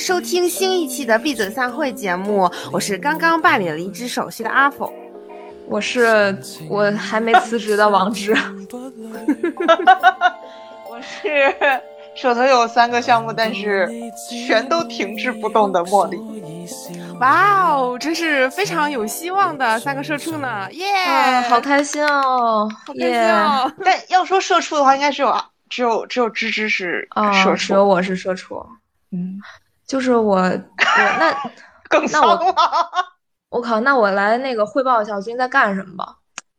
收听新一期的闭嘴散会节目。我是刚刚办理了离职手续的阿否，我是我还没辞职的王志，我是手头有三个项目，但是全都停滞不动的茉莉。哇哦，真是非常有希望的三个社畜呢！耶，好开心哦，好开心哦！但要说社畜的话，应该只有只有只有芝芝是社畜，只有我是社畜。嗯，就是我，我 那更那我 我靠，那我来那个汇报一下我最近在干什么吧。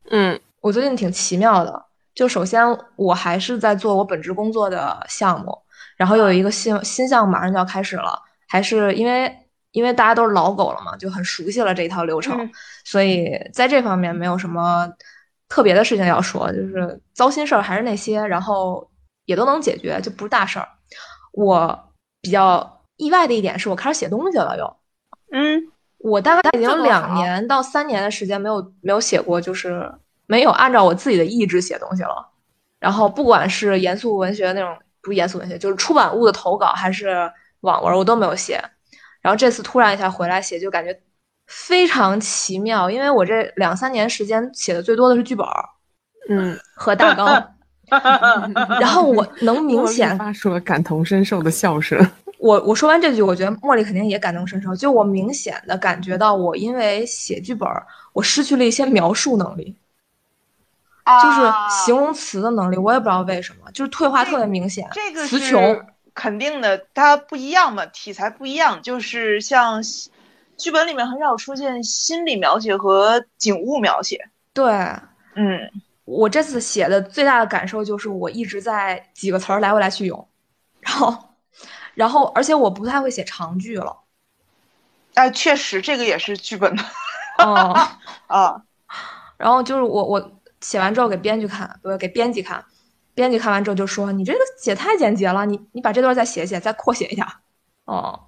嗯，我最近挺奇妙的。就首先我还是在做我本职工作的项目，然后有一个新新项目马上就要开始了，还是因为因为大家都是老狗了嘛，就很熟悉了这一套流程，所以在这方面没有什么特别的事情要说，就是糟心事儿还是那些，然后也都能解决，就不是大事儿。我。比较意外的一点是我开始写东西了，又，嗯，我大概已经两年到三年的时间没有没有写过，就是没有按照我自己的意志写东西了。然后不管是严肃文学那种，不严肃文学，就是出版物的投稿还是网文，我都没有写。然后这次突然一下回来写，就感觉非常奇妙，因为我这两三年时间写的最多的是剧本，嗯，和大纲。然后我能明 显发出了感同身受的笑声。我我说完这句，我觉得茉莉肯定也感同身受。就我明显的感觉到，我因为写剧本，我失去了一些描述能力，就是形容词的能力。我也不知道为什么，就是退化特别明显。这个词穷肯定的，它不一样嘛，题材不一样。就是像剧本里面很少出现心理描写和景物描写。对，嗯。我这次写的最大的感受就是，我一直在几个词儿来回来去用，然后，然后，而且我不太会写长句了。哎，确实，这个也是剧本的。哦 啊，然后就是我我写完之后给编剧看，不是给编辑看，编辑看完之后就说：“你这个写太简洁了，你你把这段再写写，再扩写一下。”哦，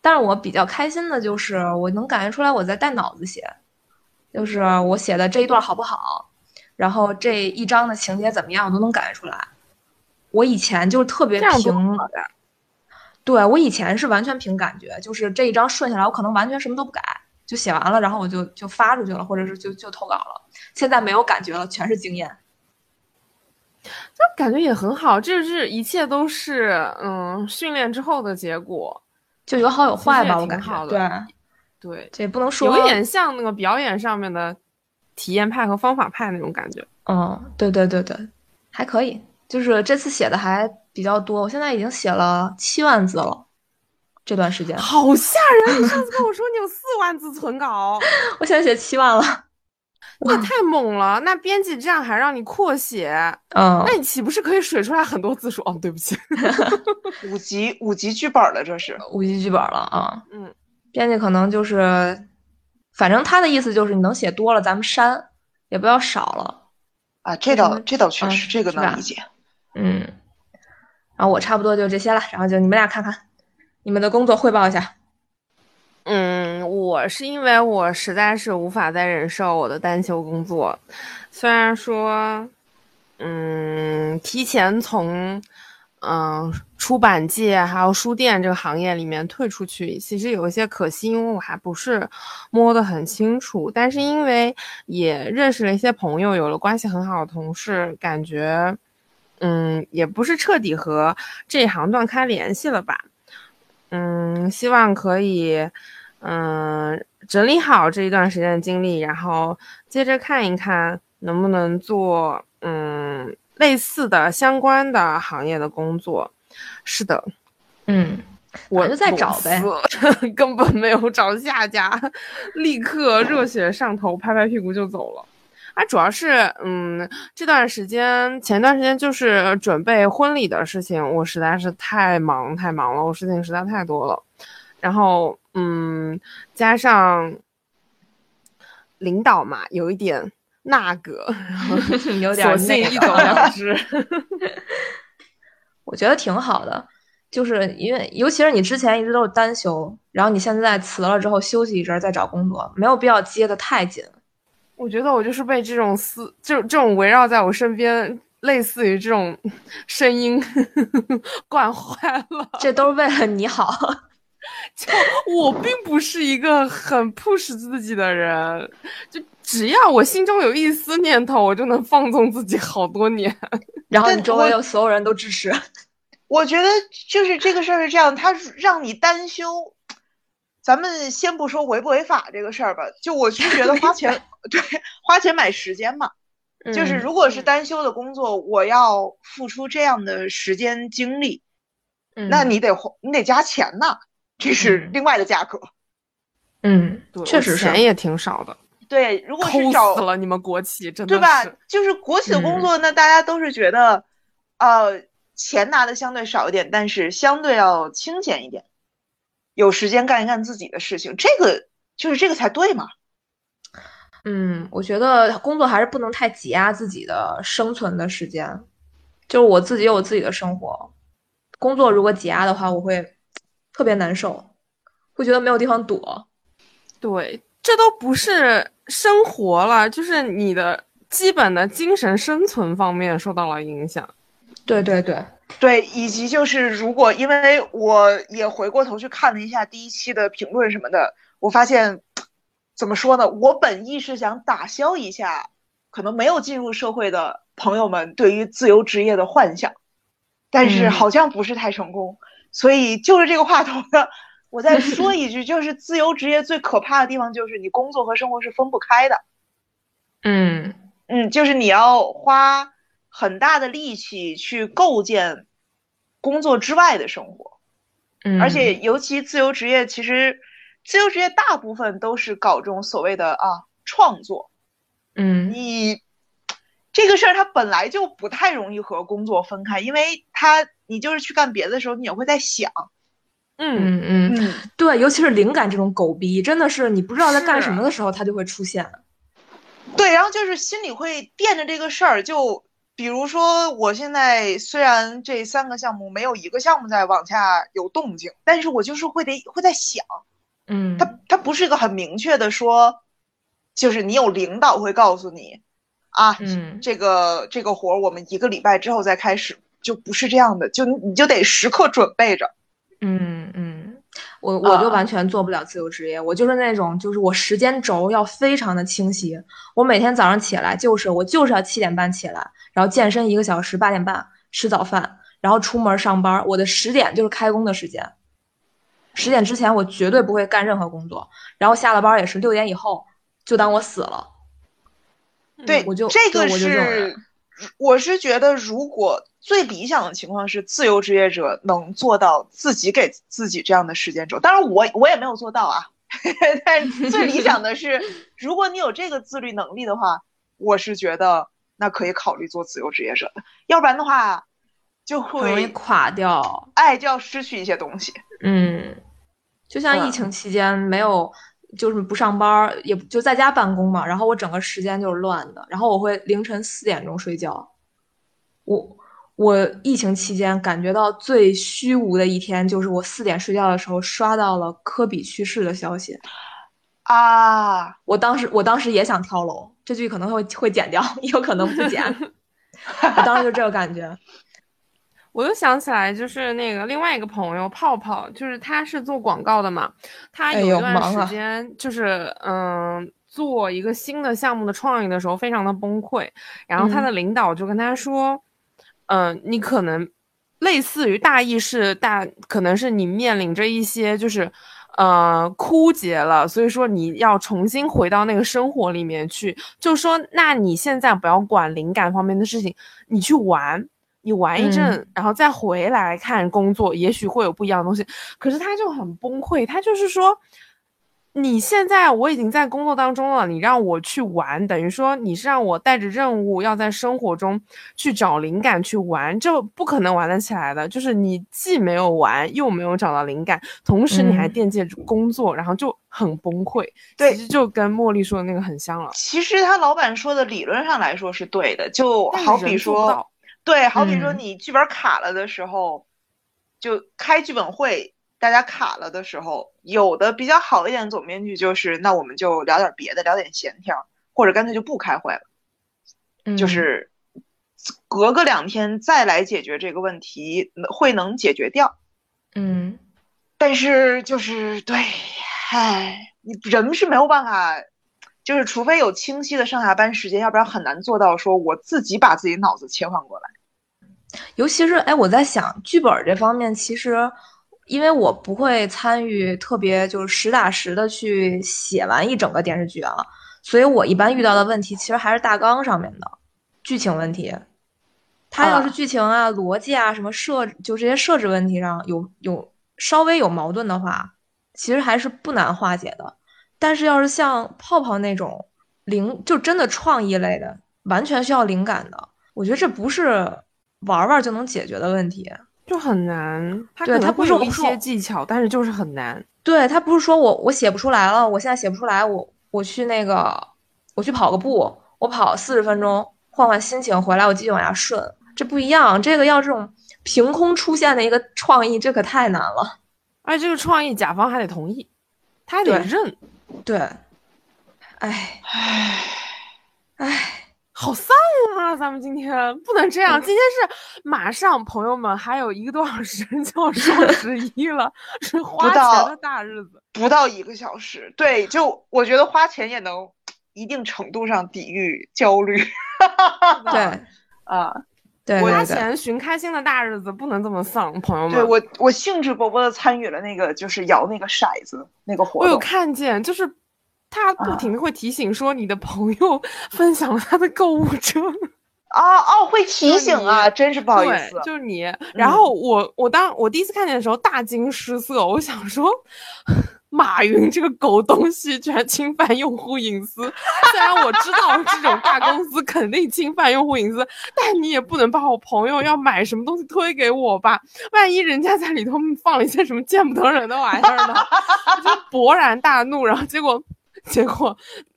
但是我比较开心的就是我能感觉出来我在带脑子写，就是我写的这一段好不好。然后这一章的情节怎么样，我都能感觉出来。我以前就是特别凭，对我以前是完全凭感觉，就是这一章顺下来，我可能完全什么都不改，就写完了，然后我就就发出去了，或者是就就投稿了。现在没有感觉了，全是经验。就感觉也很好，这是一切都是嗯训练之后的结果，就有好有坏吧，我感觉。对对，这也不能说有点像那个表演上面的。体验派和方法派那种感觉，嗯，对对对对，还可以，就是这次写的还比较多，我现在已经写了七万字了，这段时间好吓人！你上次跟我说你有四万字存稿，我现在写七万了，那太猛了！那编辑这样还让你扩写，嗯，那你岂不是可以水出来很多字数？哦，对不起，五级五级剧本了，这是五级剧本了啊，嗯，编辑可能就是。反正他的意思就是你能写多了，咱们删，也不要少了，啊，这倒这倒确实，这个能理解，嗯，然后我差不多就这些了，然后就你们俩看看你们的工作汇报一下。嗯，我是因为我实在是无法再忍受我的单休工作，虽然说，嗯，提前从。嗯，出版界还有书店这个行业里面退出去，其实有一些可惜，因为我还不是摸得很清楚。但是因为也认识了一些朋友，有了关系很好的同事，感觉，嗯，也不是彻底和这一行断开联系了吧。嗯，希望可以，嗯，整理好这一段时间的经历，然后接着看一看能不能做，嗯。类似的相关的行业的工作，是的，嗯，我就在找呗，根本没有找下家，立刻热血上头，拍拍屁股就走了。啊，主要是，嗯，这段时间，前段时间就是准备婚礼的事情，我实在是太忙太忙了，我事情实在太多了。然后，嗯，加上领导嘛，有一点。那个 有点性一走了之，我觉得挺好的，就是因为尤其是你之前一直都是单休，然后你现在辞了之后休息一阵再找工作，没有必要接的太紧。我觉得我就是被这种思，就这种围绕在我身边类似于这种声音 惯坏了。这都是为了你好。就我并不是一个很 push 自己的人，就只要我心中有一丝念头，我就能放纵自己好多年。然后你周围有所有人都支持。我觉得就是这个事儿是这样，他让你单休，咱们先不说违不违法这个事儿吧，就我是觉得 花钱对花钱买时间嘛，就是如果是单休的工作，我要付出这样的时间精力，那你得你得加钱呐。这是另外的价格，嗯，确实钱也挺少的。对，如果是找死了你们国企，真的对吧？就是国企的工作，那大家都是觉得，呃，钱拿的相对少一点，但是相对要清闲一点，有时间干一干自己的事情，这个就是这个才对嘛。嗯，我觉得工作还是不能太挤压自己的生存的时间，就是我自己有自己的生活，工作如果挤压的话，我会。特别难受，会觉得没有地方躲。对，这都不是生活了，就是你的基本的精神生存方面受到了影响。对对对对，以及就是如果因为我也回过头去看了一下第一期的评论什么的，我发现怎么说呢？我本意是想打消一下可能没有进入社会的朋友们对于自由职业的幻想，但是好像不是太成功。所以就是这个话筒呢，我再说一句，就是自由职业最可怕的地方就是你工作和生活是分不开的。嗯嗯，就是你要花很大的力气去构建工作之外的生活。嗯，而且尤其自由职业，其实自由职业大部分都是搞这种所谓的啊创作。嗯，你这个事儿它本来就不太容易和工作分开，因为它。你就是去干别的时候，你也会在想，嗯嗯嗯，对，尤其是灵感这种狗逼，真的是你不知道在干什么的时候，它就会出现。对，然后就是心里会惦着这个事儿，就比如说我现在虽然这三个项目没有一个项目在往下有动静，但是我就是会得会在想，嗯，它它不是一个很明确的说，就是你有领导会告诉你，啊，嗯，这个这个活儿我们一个礼拜之后再开始。就不是这样的，就你就得时刻准备着。嗯嗯，我我就完全做不了自由职业，我就是那种，就是我时间轴要非常的清晰。我每天早上起来就是我就是要七点半起来，然后健身一个小时，八点半吃早饭，然后出门上班。我的十点就是开工的时间，十点之前我绝对不会干任何工作，然后下了班也是六点以后就当我死了。对，我就这个是，我是觉得如果。最理想的情况是自由职业者能做到自己给自己这样的时间轴，当然我我也没有做到啊。但最理想的是，如果你有这个自律能力的话，我是觉得那可以考虑做自由职业者的，要不然的话就会容易垮掉，爱，就要失去一些东西。嗯，就像疫情期间没有，就是不上班，也就在家办公嘛，然后我整个时间就是乱的，然后我会凌晨四点钟睡觉，我。我疫情期间感觉到最虚无的一天，就是我四点睡觉的时候刷到了科比去世的消息，啊！我当时我当时也想跳楼，这句可能会会剪掉，也有可能不剪。我当时就这个感觉。我又想起来，就是那个另外一个朋友泡泡，就是他是做广告的嘛，他有一段时间就是嗯做一个新的项目的创意的时候，非常的崩溃，然后他的领导就跟他说。嗯，你可能类似于大意是大，可能是你面临着一些就是，呃，枯竭了，所以说你要重新回到那个生活里面去。就说，那你现在不要管灵感方面的事情，你去玩，你玩一阵，然后再回来看工作，也许会有不一样的东西。可是他就很崩溃，他就是说。你现在我已经在工作当中了，你让我去玩，等于说你是让我带着任务要在生活中去找灵感去玩，这不可能玩得起来的。就是你既没有玩，又没有找到灵感，同时你还惦记着工作，然后就很崩溃。对，其实就跟茉莉说的那个很像了。其实他老板说的理论上来说是对的，就好比说，对，好比说你剧本卡了的时候，就开剧本会。大家卡了的时候，有的比较好一点的总编剧就是，那我们就聊点别的，聊点闲天儿，或者干脆就不开会了，就是隔个两天再来解决这个问题，会能解决掉。嗯，但是就是对，唉，你人是没有办法，就是除非有清晰的上下班时间，要不然很难做到说我自己把自己脑子切换过来。尤其是哎，我在想剧本这方面，其实因为我不会参与特别就是实打实的去写完一整个电视剧啊，所以我一般遇到的问题其实还是大纲上面的剧情问题。他要是剧情啊、逻辑啊、什么设，就这些设置问题上有有稍微有矛盾的话，其实还是不难化解的。但是要是像泡泡那种灵，就真的创意类的，完全需要灵感的，我觉得这不是玩玩就能解决的问题，就很难。他对他不是有一些技巧，但是就是很难。对他不是说我我写不出来了，我现在写不出来，我我去那个我去跑个步，我跑四十分钟，换换心情，回来我继续往下顺。这不一样，这个要这种凭空出现的一个创意，这可太难了。而且这个创意，甲方还得同意，他还得认。对，哎哎哎，好丧啊！咱们今天不能这样，今天是马上，朋友们还有一个多小时就要双十一了，是花钱的大日子。不到一个小时，对，就我觉得花钱也能一定程度上抵御焦虑。对，啊。对，花钱寻开心的大日子不能这么丧，朋友们。对我，我兴致勃勃的参与了那个，就是摇那个骰子那个活动。我有看见，就是他不停的会提醒说，你的朋友分享了他的购物车。哦哦，会提醒啊，真是不好意思。就是你，然后我我当我第一次看见的时候大惊失色，我想说。马云这个狗东西居然侵犯用户隐私！虽然我知道这种大公司肯定侵犯用户隐私，但你也不能把我朋友要买什么东西推给我吧？万一人家在里头放了一些什么见不得人的玩意儿呢？我 就勃然大怒。然后结果，结果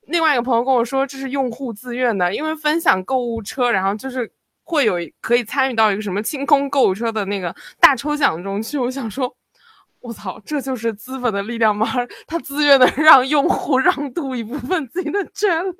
另外一个朋友跟我说这是用户自愿的，因为分享购物车，然后就是会有可以参与到一个什么清空购物车的那个大抽奖中去。我想说。我操，这就是资本的力量吗？他自愿的让用户让渡一部分自己的权利。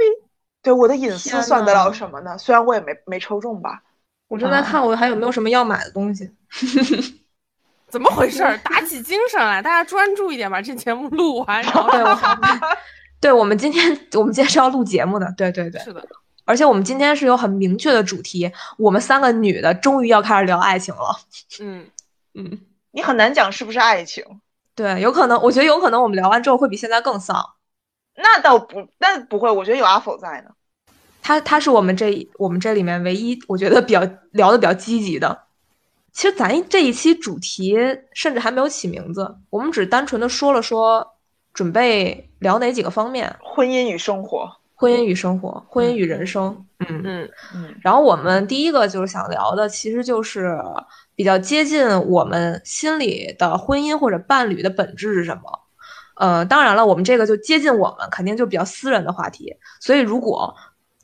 对我的隐私算得了什么呢？虽然我也没没抽中吧。我正在看我还有没有什么要买的东西。怎么回事？打起精神来，大家专注一点，把这节目录完。然后对，我 对，我们今天我们今天是要录节目的。对对对，是的。而且我们今天是有很明确的主题，我们三个女的终于要开始聊爱情了。嗯嗯。你很难讲是不是爱情，对，有可能，我觉得有可能我们聊完之后会比现在更丧。那倒不，那不会，我觉得有阿否在呢。他他是我们这我们这里面唯一我觉得比较聊的比较积极的。其实咱这一期主题甚至还没有起名字，我们只单纯的说了说准备聊哪几个方面：婚姻与生活，婚姻与生活，婚姻与人生。嗯嗯嗯。然后我们第一个就是想聊的，其实就是。比较接近我们心里的婚姻或者伴侣的本质是什么？呃，当然了，我们这个就接近我们，肯定就比较私人的话题。所以，如果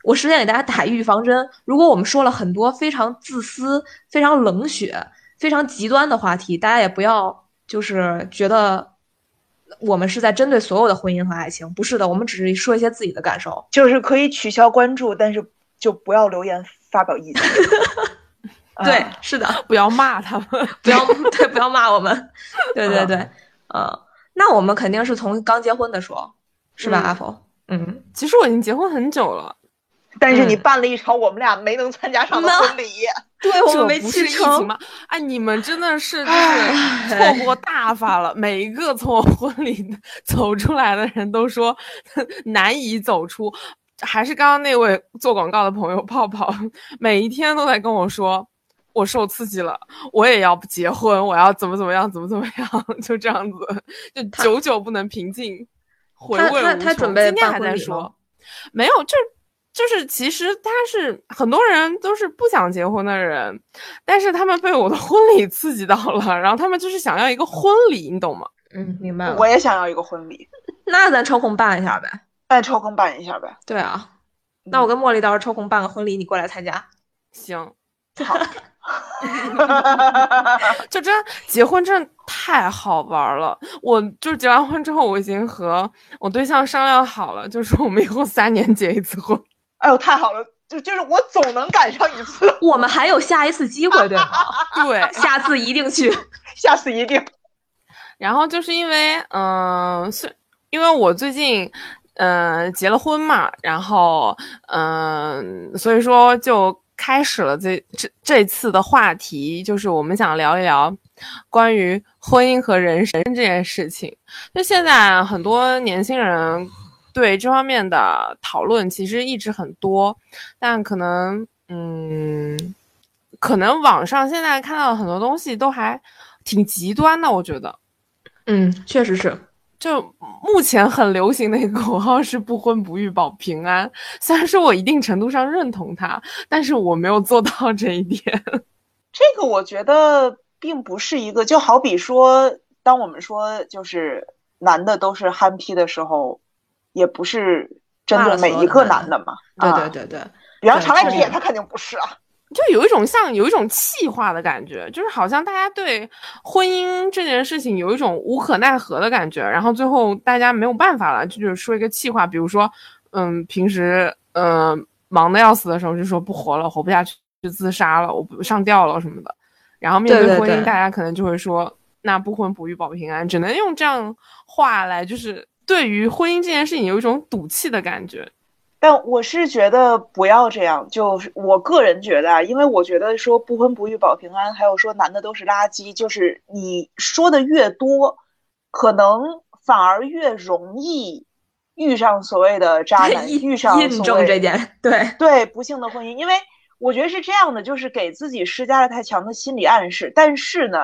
我首先给大家打预防针，如果我们说了很多非常自私、非常冷血、非常极端的话题，大家也不要就是觉得我们是在针对所有的婚姻和爱情。不是的，我们只是说一些自己的感受，就是可以取消关注，但是就不要留言发表意见。对，是的，不要骂他们，不要对，不要骂我们，对对对，嗯，那我们肯定是从刚结婚的说，是吧，阿峰？嗯，其实我已经结婚很久了，但是你办了一场我们俩没能参加上的婚礼，对我们没去成吗？哎，你们真的是就是错过大发了，每一个从我婚礼走出来的人都说 难以走出，还是刚刚那位做广告的朋友泡泡，每一天都在跟我说。我受刺激了，我也要结婚，我要怎么怎么样，怎么怎么样，就这样子，就久久不能平静，回味无穷。他准备今天还在说，没有，就就是其实他是很多人都是不想结婚的人，但是他们被我的婚礼刺激到了，然后他们就是想要一个婚礼，你懂吗？嗯，明白了。我也想要一个婚礼，那咱抽空办一下呗。那抽空办一下呗。对啊，那我跟茉莉到时候抽空办个婚礼，你过来参加。行，好。就真结婚真的太好玩了！我就结完婚之后，我已经和我对象商量好了，就是我们以后三年结一次婚。哎呦，太好了！就就是我总能赶上一次，我们还有下一次机会，对吗？对，下次一定去，下次一定。然后就是因为，嗯、是因为我最近，嗯、结了婚嘛，然后，嗯、所以说就开始了这这这次的话题，就是我们想聊一聊关于婚姻和人生这件事情。就现在很多年轻人对这方面的讨论其实一直很多，但可能，嗯，可能网上现在看到的很多东西都还挺极端的，我觉得。嗯，确实是。就目前很流行的一个口号是“不婚不育保平安”，虽然说我一定程度上认同它，但是我没有做到这一点。这个我觉得并不是一个，就好比说，当我们说就是男的都是憨批的时候，也不是针对每一个男的嘛。对啊对对对，比方常来对铁，他肯定不是啊。就有一种像有一种气化的感觉，就是好像大家对婚姻这件事情有一种无可奈何的感觉，然后最后大家没有办法了，就是说一个气话，比如说，嗯，平时嗯、呃忙的要死的时候就说不活了，活不下去就自杀了，我不上吊了什么的，然后面对对对婚姻，大家可能就会说，那不婚不育保平安，只能用这样话来，就是对于婚姻这件事情有一种赌气的感觉。但我是觉得不要这样，就是我个人觉得啊，因为我觉得说不婚不育保平安，还有说男的都是垃圾，就是你说的越多，可能反而越容易遇上所谓的渣男，遇上印证这件，对，对不幸的婚姻，因为我觉得是这样的，就是给自己施加了太强的心理暗示。但是呢，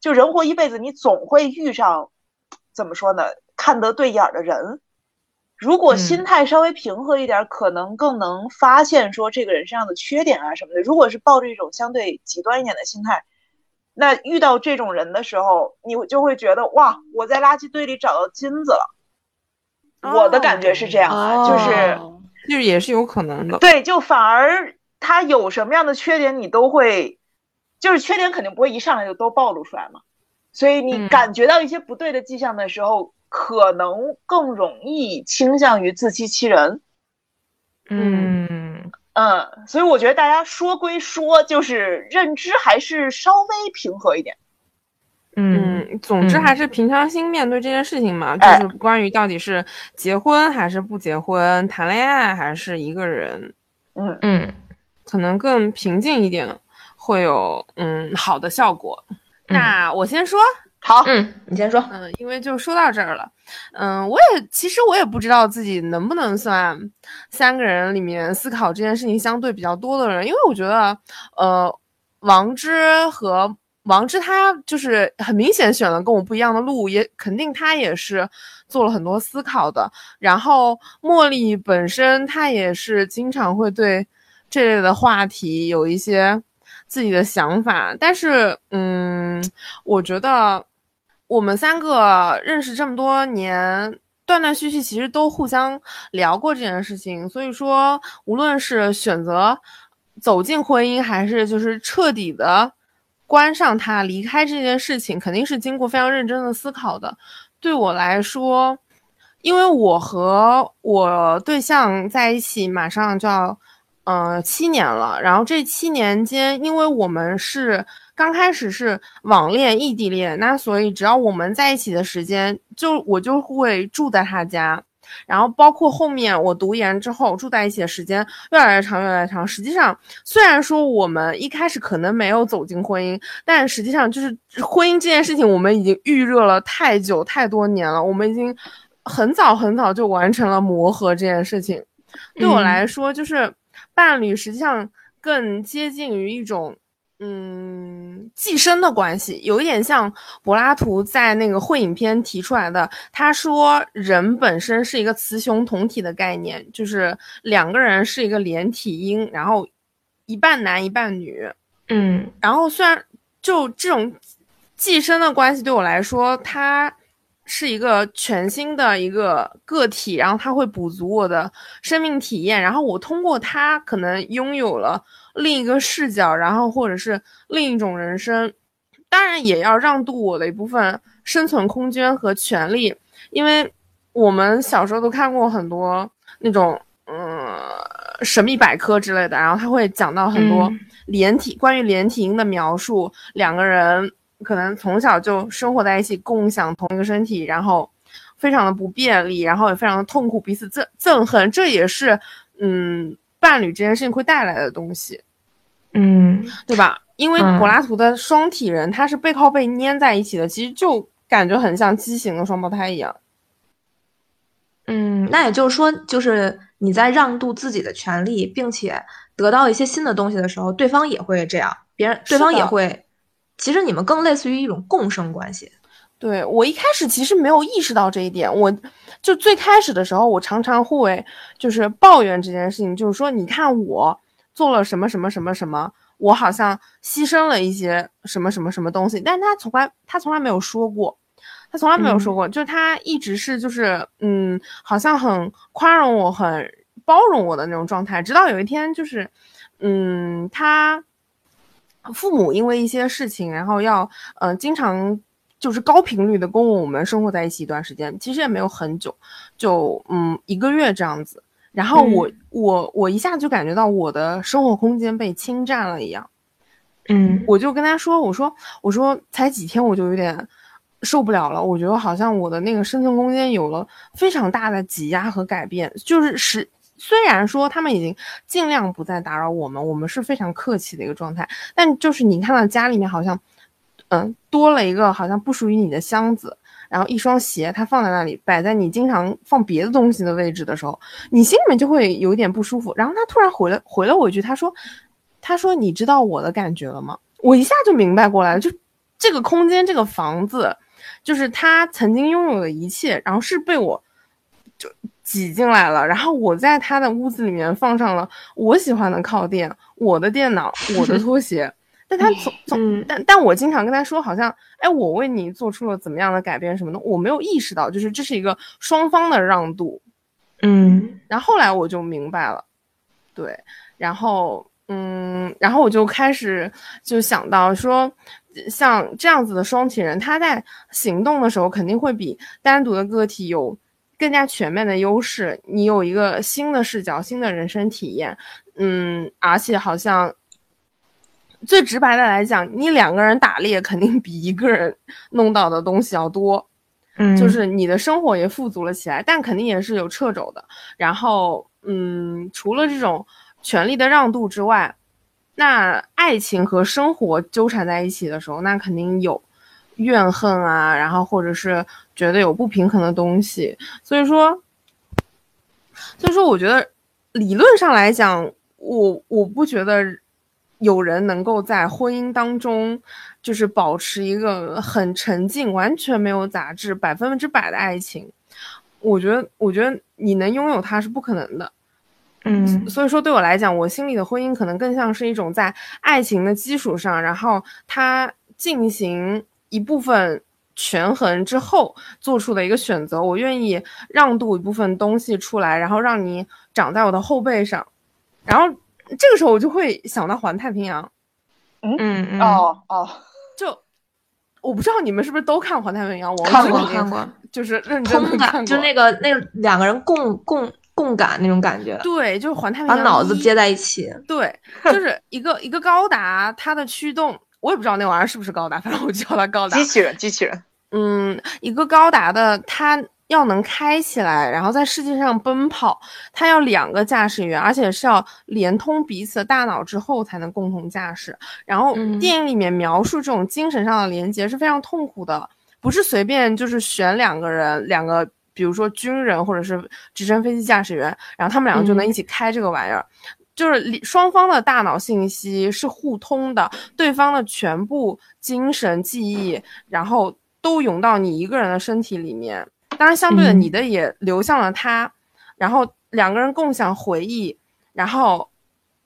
就人活一辈子，你总会遇上，怎么说呢，看得对眼儿的人。如果嗯心态稍微平和一点，可能更能发现说这个人身上的缺点啊什么的。如果是抱着一种相对极端一点的心态，那遇到这种人的时候，你就会觉得哇，我在垃圾堆里找到金子了。我的感觉是这样啊，就是。哦就是也是有可能的，对，就反而他有什么样的缺点，你都会，就是缺点肯定不会一上来就都暴露出来嘛。所以你嗯感觉到一些不对的迹象的时候，可能更容易倾向于自欺欺人。嗯，嗯，所以我觉得大家说归说，就是认知还是稍微平和一点。嗯。嗯，总之嗯还是平常心面对这件事情嘛，哎就是关于到底是结婚还是不结婚，谈恋爱还是一个人，嗯，嗯。可能更平静一点，会有嗯好的效果。那我先说，好，嗯，你先说。嗯，因为就说到这儿了，嗯，我也其实我也不知道自己能不能算三个人里面思考这件事情相对比较多的人，因为我觉得，呃，王之和王之他就是很明显选了跟我不一样的路，也肯定他也是做了很多思考的。然后茉莉本身她也是经常会对这类的话题有一些自己的想法，但是嗯，我觉得我们三个认识这么多年。断断续续，其实都互相聊过这件事情，所以说，无论是选择走进婚姻，还是就是彻底的关上它、离开这件事情，肯定是经过非常认真的思考的。对我来说，因为我和我对象在一起马上就要，呃，七年了。然后这七年间，因为我们是刚开始是网恋、异地恋，那所以只要我们在一起的时间，就我就会住在他家。然后包括后面我读研之后住在一起的时间越来越长，越来越长。实际上，虽然说我们一开始可能没有走进婚姻，但实际上就是婚姻这件事情，我们已经预热了太久太多年了。我们已经很早很早就完成了磨合这件事情。对我来说，就是伴侣实际上更接近于一种。嗯，寄生的关系有一点像柏拉图在那个《会影片》提出来的。他说，人本身是一个雌雄同体的概念，就是两个人是一个连体婴，然后一半男一半女。嗯然后虽然就这种寄生的关系对我来说，它是一个全新的一个个体，然后它会补足我的生命体验，然后我通过它可能拥有了另一个视角，然后或者是另一种人生。当然也要让渡我的一部分生存空间和权利，因为我们小时候都看过很多那种嗯神秘百科之类的，然后他会讲到很多嗯连体、关于连体婴的描述，两个人可能从小就生活在一起，共享同一个身体，然后非常的不便利，然后也非常的痛苦，彼此憎憎恨，这也是嗯伴侣这件事情会带来的东西，嗯对吧？因为嗯柏拉图的双体人，他是背靠背粘在一起的，其实就感觉很像畸形的双胞胎一样。嗯，那也就是说，就是你在让渡自己的权利，并且得到一些新的东西的时候，对方也会这样，别人对方也会。其实你们更类似于一种共生关系。对我一开始其实没有意识到这一点，我就最开始的时候，我常常会就是抱怨这件事情，就是说，你看我做了什么什么什么什么，我好像牺牲了一些什么什么什么东西，但是他从来他从来没有说过，他从来没有说过，就他一直是就是嗯，好像很宽容我，很包容我的那种状态，直到有一天就是嗯，他父母因为一些事情，然后要呃经常。就是高频率的跟我们生活在一起一段时间，其实也没有很久，就嗯一个月这样子。然后我、我我一下就感觉到我的生活空间被侵占了一样，嗯我就跟他说，我说我说才几天我就有点受不了了，我觉得好像我的那个生存空间有了非常大的挤压和改变，就是是虽然说他们已经尽量不再打扰我们，我们是非常客气的一个状态，但就是你看到家里面好像。嗯，多了一个好像不属于你的箱子，然后一双鞋，它放在那里，摆在你经常放别的东西的位置的时候，你心里面就会有一点不舒服。然后他突然回了回了我一句，他说：“他说你知道我的感觉了吗？”我一下就明白过来了，就这个空间，这个房子，就是他曾经拥有的一切，然后是被我就挤进来了。然后我在他的屋子里面放上了我喜欢的靠垫、我的电脑、我的拖鞋。但他从从，嗯但但我经常跟他说，好像，哎，我为你做出了怎么样的改变什么的，我没有意识到，就是这是一个双方的让渡。嗯然后后来我就明白了，对，然后嗯，然后我就开始就想到说，像这样子的双体人，他在行动的时候肯定会比单独的个体有更加全面的优势，你有一个新的视角、新的人生体验，嗯，而且好像。最直白的来讲，你两个人打猎肯定比一个人弄到的东西要多，嗯，就是你的生活也富足了起来，但肯定也是有掣肘的。然后，嗯，除了这种权力的让渡之外，那爱情和生活纠缠在一起的时候，那肯定有怨恨啊，然后或者是觉得有不平衡的东西。所以说，所以说，我觉得理论上来讲，我我不觉得有人能够在婚姻当中，就是保持一个很沉静、完全没有杂质、百分之百的爱情。我觉得，我觉得你能拥有它是不可能的。嗯所以说，对我来讲，我心里的婚姻可能更像是一种在爱情的基础上，然后它进行一部分权衡之后做出的一个选择。我愿意让渡一部分东西出来，然后让你长在我的后背上，然后这个时候我就会想到环太平洋。嗯嗯，哦哦，就我不知道你们是不是都看环太平洋？我看过看过，就是认真的通感看过，就那个那两个人共共共感那种感觉，对，就是环太平洋把脑子接在一起。对，就是一个一个高达，它的驱动我也不知道那玩意儿是不是高达，反正我叫它高达机。器人，机器人，嗯，一个高达的它要能开起来，然后在世界上奔跑，它要两个驾驶员，而且是要连通彼此的大脑之后才能共同驾驶。然后嗯电影里面描述这种精神上的连接是非常痛苦的，不是随便就是选两个人，两个比如说军人或者是直升飞机驾驶员，然后他们两个就能嗯一起开这个玩意儿。就是双方的大脑信息是互通的，对方的全部精神记忆，然后都涌到你一个人的身体里面。当然，相对的，嗯你的也流向了他，然后两个人共享回忆，然后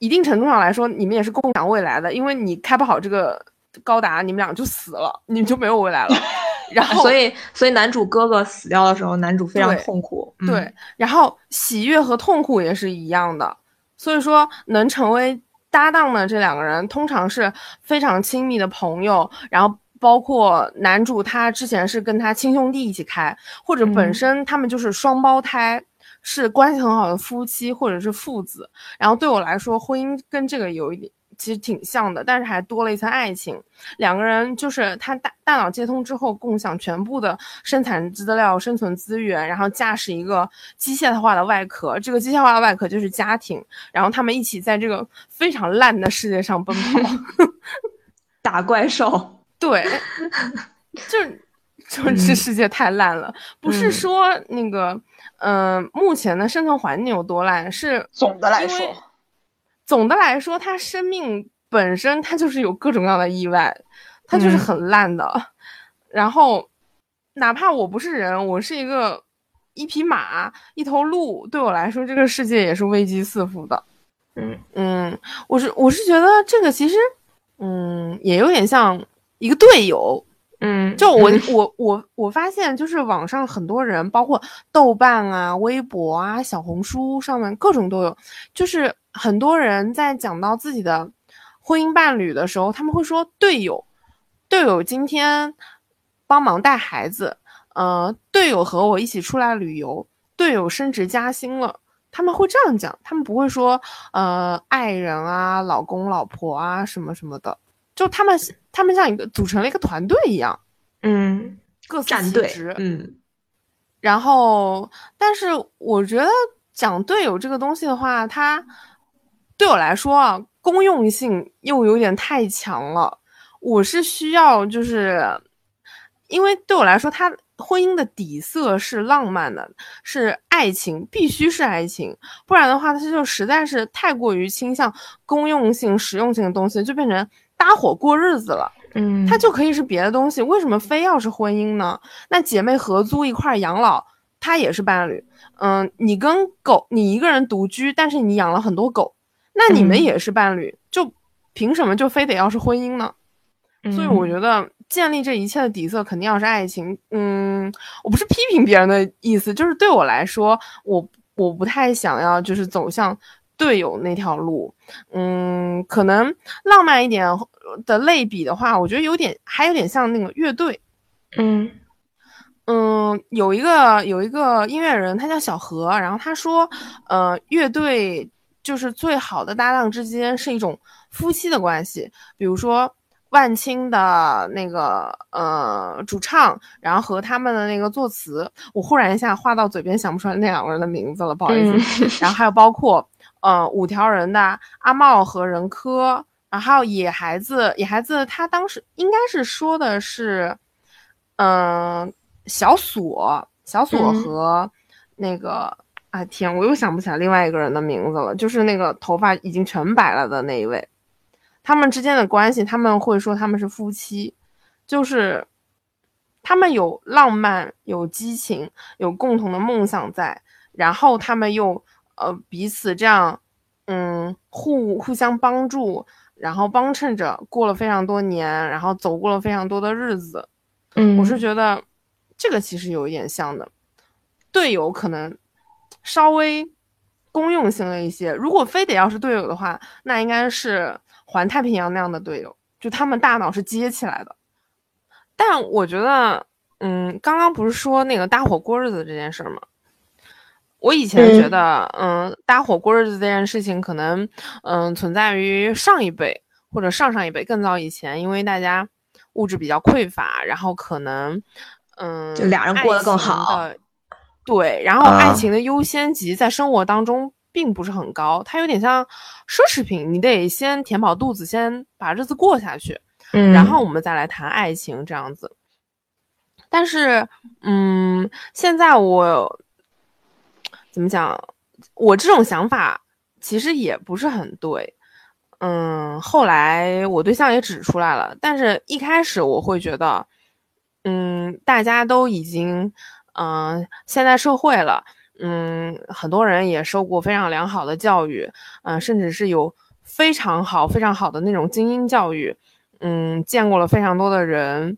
一定程度上来说，你们也是共享未来的，因为你开不好这个高达，你们俩就死了，你们就没有未来了。然后，所以所以男主哥哥死掉的时候，男主非常痛苦。嗯对，，然后喜悦和痛苦也是一样的，所以说能成为搭档的这两个人，通常是非常亲密的朋友，然后包括男主他之前是跟他亲兄弟一起开，或者本嗯身他们就是双胞胎。是关系很好的夫妻或者是父子。然后对我来说，婚姻跟这个有一点。其实挺像的，但是还多了一层爱情。两个人就是他大大脑接通之后，共享全部的生产资料、生存资源，然后驾驶一个机械化的外壳。这个机械化的外壳就是家庭，然后他们一起在这个非常烂的世界上奔跑，打怪兽。对，就就这世界太烂了。不是说那个，嗯，目前的生存环境有多烂，是总的来说。总的来说，它生命本身它就是有各种各样的意外，它就是很烂的。然后，哪怕我不是人，我是一个一匹马、一头鹿，对我来说，这个世界也是危机四伏的。嗯嗯，我是我是觉得这个其实，嗯，也有点像一个队友。嗯，就我我我我发现，就是网上很多人，包括豆瓣啊、微博啊、小红书上面各种都有，就是。很多人在讲到自己的婚姻伴侣的时候，他们会说队友，队友今天帮忙带孩子，呃，队友和我一起出来旅游，队友升职加薪了，他们会这样讲，他们不会说呃爱人啊、老公老婆啊什么什么的，就他们他们像一个组成了一个团队一样，嗯，各司其职，嗯，然后但是我觉得讲队友这个东西的话，它。对我来说啊，公用性又有点太强了。我是需要，就是因为对我来说，它婚姻的底色是浪漫的，是爱情，必须是爱情，不然的话，它就实在是太过于倾向公用性、实用性的东西，就变成搭伙过日子了。嗯，它就可以是别的东西，为什么非要是婚姻呢？那姐妹合租一块养老，它也是伴侣。嗯，你跟狗，你一个人独居，但是你养了很多狗。那你们也是伴侣，就凭什么就非得要是婚姻呢？所以我觉得建立这一切的底色肯定要是爱情。嗯，我不是批评别人的意思，就是对我来说，我我不太想要就是走向队友那条路。嗯，可能浪漫一点的类比的话，我觉得有点还有点像那个乐队。嗯嗯，有一个有一个音乐人，他叫小何，然后他说，呃，乐队。就是最好的搭档之间是一种夫妻的关系，比如说万青的那个呃主唱，然后和他们的那个作词，我忽然一下话到嘴边想不出来那两个人的名字了，不好意思。然后还有包括呃五条人的阿茂和任科，然后野孩子，野孩子他当时应该是说的是，嗯小锁小锁和那个。啊天，我又想不起来另外一个人的名字了，就是那个头发已经全白了的那一位。他们之间的关系，他们会说他们是夫妻，就是他们有浪漫、有激情、有共同的梦想在，然后他们又呃彼此这样，嗯，互互相帮助，然后帮衬着过了非常多年，然后走过了非常多的日子。嗯，我是觉得这个其实有一点像的，队友可能。稍微公用性了一些。如果非得要是队友的话，那应该是环太平洋那样的队友，就他们大脑是接起来的。但我觉得，嗯，刚刚不是说那个搭伙过日子这件事吗？我以前觉得，嗯，搭伙过日子这件事情可能，嗯，存在于上一辈或者上上一辈更早以前，因为大家物质比较匮乏，然后可能，嗯，就俩人过得更好。对，然后爱情的优先级在生活当中并不是很高，它有点像奢侈品，你得先填饱肚子，先把日子过下去，嗯，然后我们再来谈爱情这样子。但是，嗯，现在我怎么讲？我这种想法其实也不是很对，嗯，后来我对象也指出来了，但是一开始我会觉得，嗯，大家都已经。嗯，现在社会了，嗯，很多人也受过非常良好的教育，嗯，甚至是有非常好、非常好的那种精英教育，嗯，见过了非常多的人，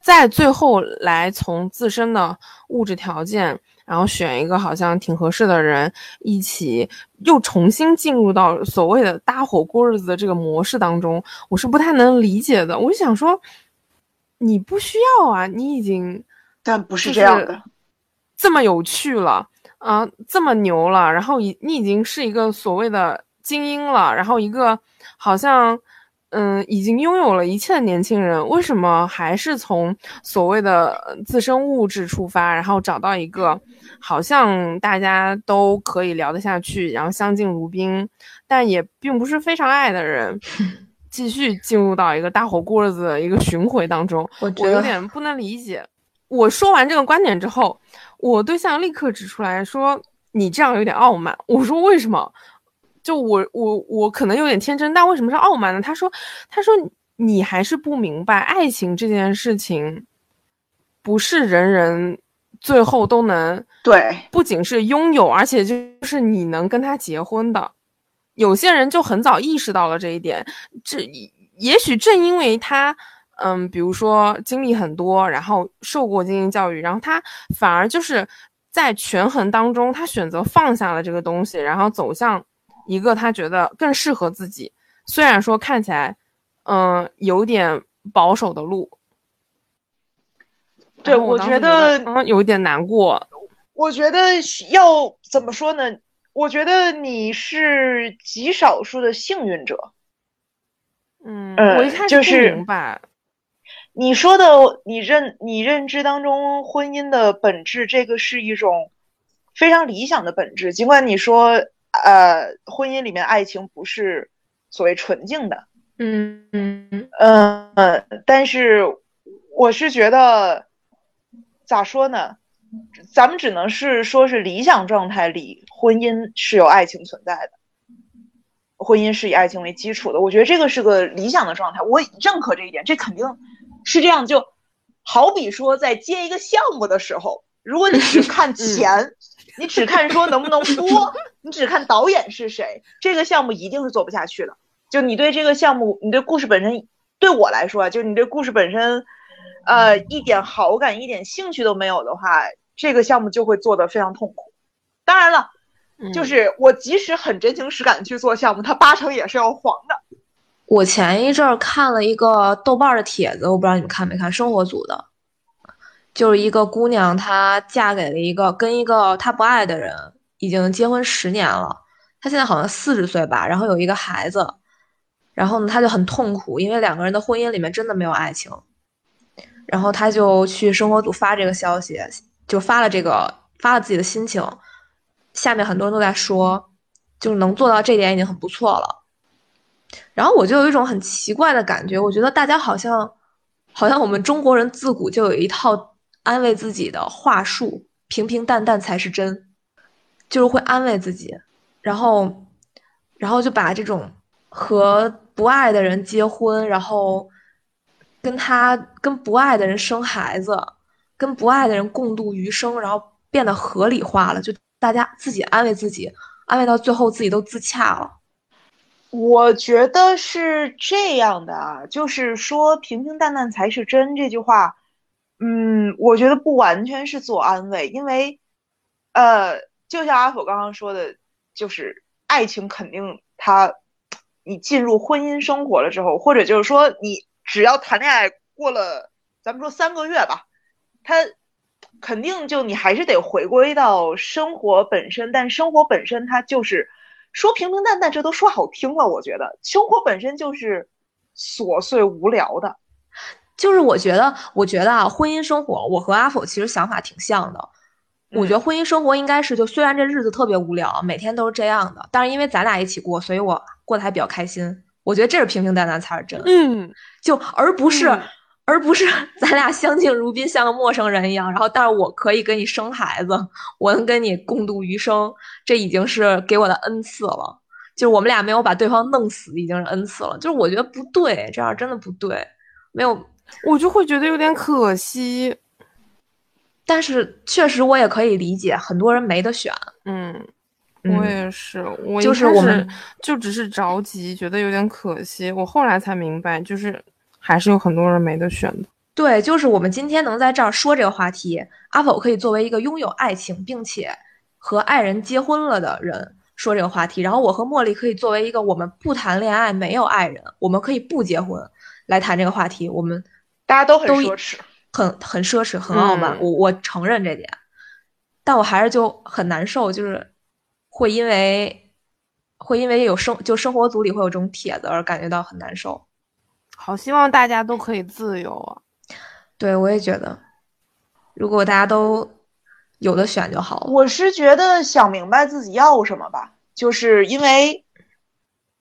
在最后来从自身的物质条件，然后选一个好像挺合适的人，一起又重新进入到所谓的搭伙过日子的这个模式当中，我是不太能理解的。我就想说，你不需要啊，你已经。但不是这样的，这么有趣了，啊这么牛了，然后已你已经是一个所谓的精英了，然后一个好像。嗯，已经拥有了一切的年轻人，为什么还是从所谓的自身物质出发，然后找到一个好像大家都可以聊得下去，然后相敬如宾，但也并不是非常爱的人，继续进入到一个大火锅子的一个巡回当中？我我有点不能理解。我说完这个观点之后，我对象立刻指出来说：“你这样有点傲慢。”我说：“为什么？”就我我我可能有点天真，但为什么是傲慢呢？他说，他说你还是不明白，爱情这件事情，不是人人最后都能对，不仅是拥有，而且就是你能跟他结婚的。有些人就很早意识到了这一点，这也许正因为他，嗯，比如说经历很多，然后受过精英教育，然后他反而就是在权衡当中，他选择放下了这个东西，然后走向。一个他觉得更适合自己，虽然说看起来，嗯，有点保守的路。对，我觉得嗯有点难过。我觉得要怎么说呢？我觉得你是极少数的幸运者。嗯，我一开始不明白。你说的，你认你认知当中婚姻的本质，这个是一种非常理想的本质，尽管你说。呃，婚姻里面爱情不是所谓纯净的，嗯嗯嗯但是我是觉得咋说呢？咱们只能是说是理想状态里，婚姻是有爱情存在的，婚姻是以爱情为基础的。我觉得这个是个理想的状态，我认可这一点，这肯定是这样。就好比说，在接一个项目的时候，如果你只看钱。你只看说能不能播，你只看导演是谁，这个项目一定是做不下去的。就你对这个项目，你对故事本身，对我来说，就你对故事本身，呃，一点好感、一点兴趣都没有的话，这个项目就会做得非常痛苦。当然了，就是我即使很真情实感去做项目，它八成也是要黄的。我前一阵儿看了一个豆瓣的帖子，我不知道你们看没看，生活组的。就是一个姑娘，她嫁给了一个跟一个她不爱的人，已经结婚十年了。她现在好像四十岁吧，然后有一个孩子。然后呢，她就很痛苦，因为两个人的婚姻里面真的没有爱情。然后她就去生活组发这个消息，就发了这个发了自己的心情。下面很多人都在说，就是能做到这点已经很不错了。然后我就有一种很奇怪的感觉，我觉得大家好像，好像我们中国人自古就有一套。安慰自己的话术，平平淡淡才是真，就是会安慰自己，然后，然后就把这种和不爱的人结婚，然后跟他跟不爱的人生孩子，跟不爱的人共度余生，然后变得合理化了，就大家自己安慰自己，安慰到最后自己都自洽了。我觉得是这样的啊，就是说平平淡淡才是真这句话。嗯，我觉得不完全是做安慰，因为，呃，就像阿否刚刚说的，就是爱情肯定它，你进入婚姻生活了之后，或者就是说你只要谈恋爱过了，咱们说三个月吧，它肯定就你还是得回归到生活本身，但生活本身它就是说平平淡淡，这都说好听了，我觉得生活本身就是琐碎无聊的。就是我觉得，我觉得啊，婚姻生活，我和阿否其实想法挺像的。我觉得婚姻生活应该是，就虽然这日子特别无聊，每天都是这样的，但是因为咱俩一起过，所以我过得还比较开心。我觉得这是平平淡淡才是真。嗯，就而不是，而不是 咱俩相敬如宾，像个陌生人一样。然后，但是我可以跟你生孩子，我能跟你共度余生，这已经是给我的恩赐了。就是我们俩没有把对方弄死，已经是恩赐了。就是我觉得不对，这样真的不对，没有。我就会觉得有点可惜，但是确实我也可以理解，很多人没得选。嗯，我也是，我就是我们就只是着急，觉得有点可惜。我后来才明白，就是还是有很多人没得选的。对，就是我们今天能在这儿说这个话题，阿否可以作为一个拥有爱情并且和爱人结婚了的人说这个话题，然后我和茉莉可以作为一个我们不谈恋爱、没有爱人，我们可以不结婚来谈这个话题，我们。大家都很奢侈，很很奢侈，很傲慢。我我承认这点，但我还是就很难受，就是会因为会因为有生就生活组里会有这种帖子而感觉到很难受。好希望大家都可以自由啊！对，我也觉得，如果大家都有的选就好了。我是觉得想明白自己要什么吧，就是因为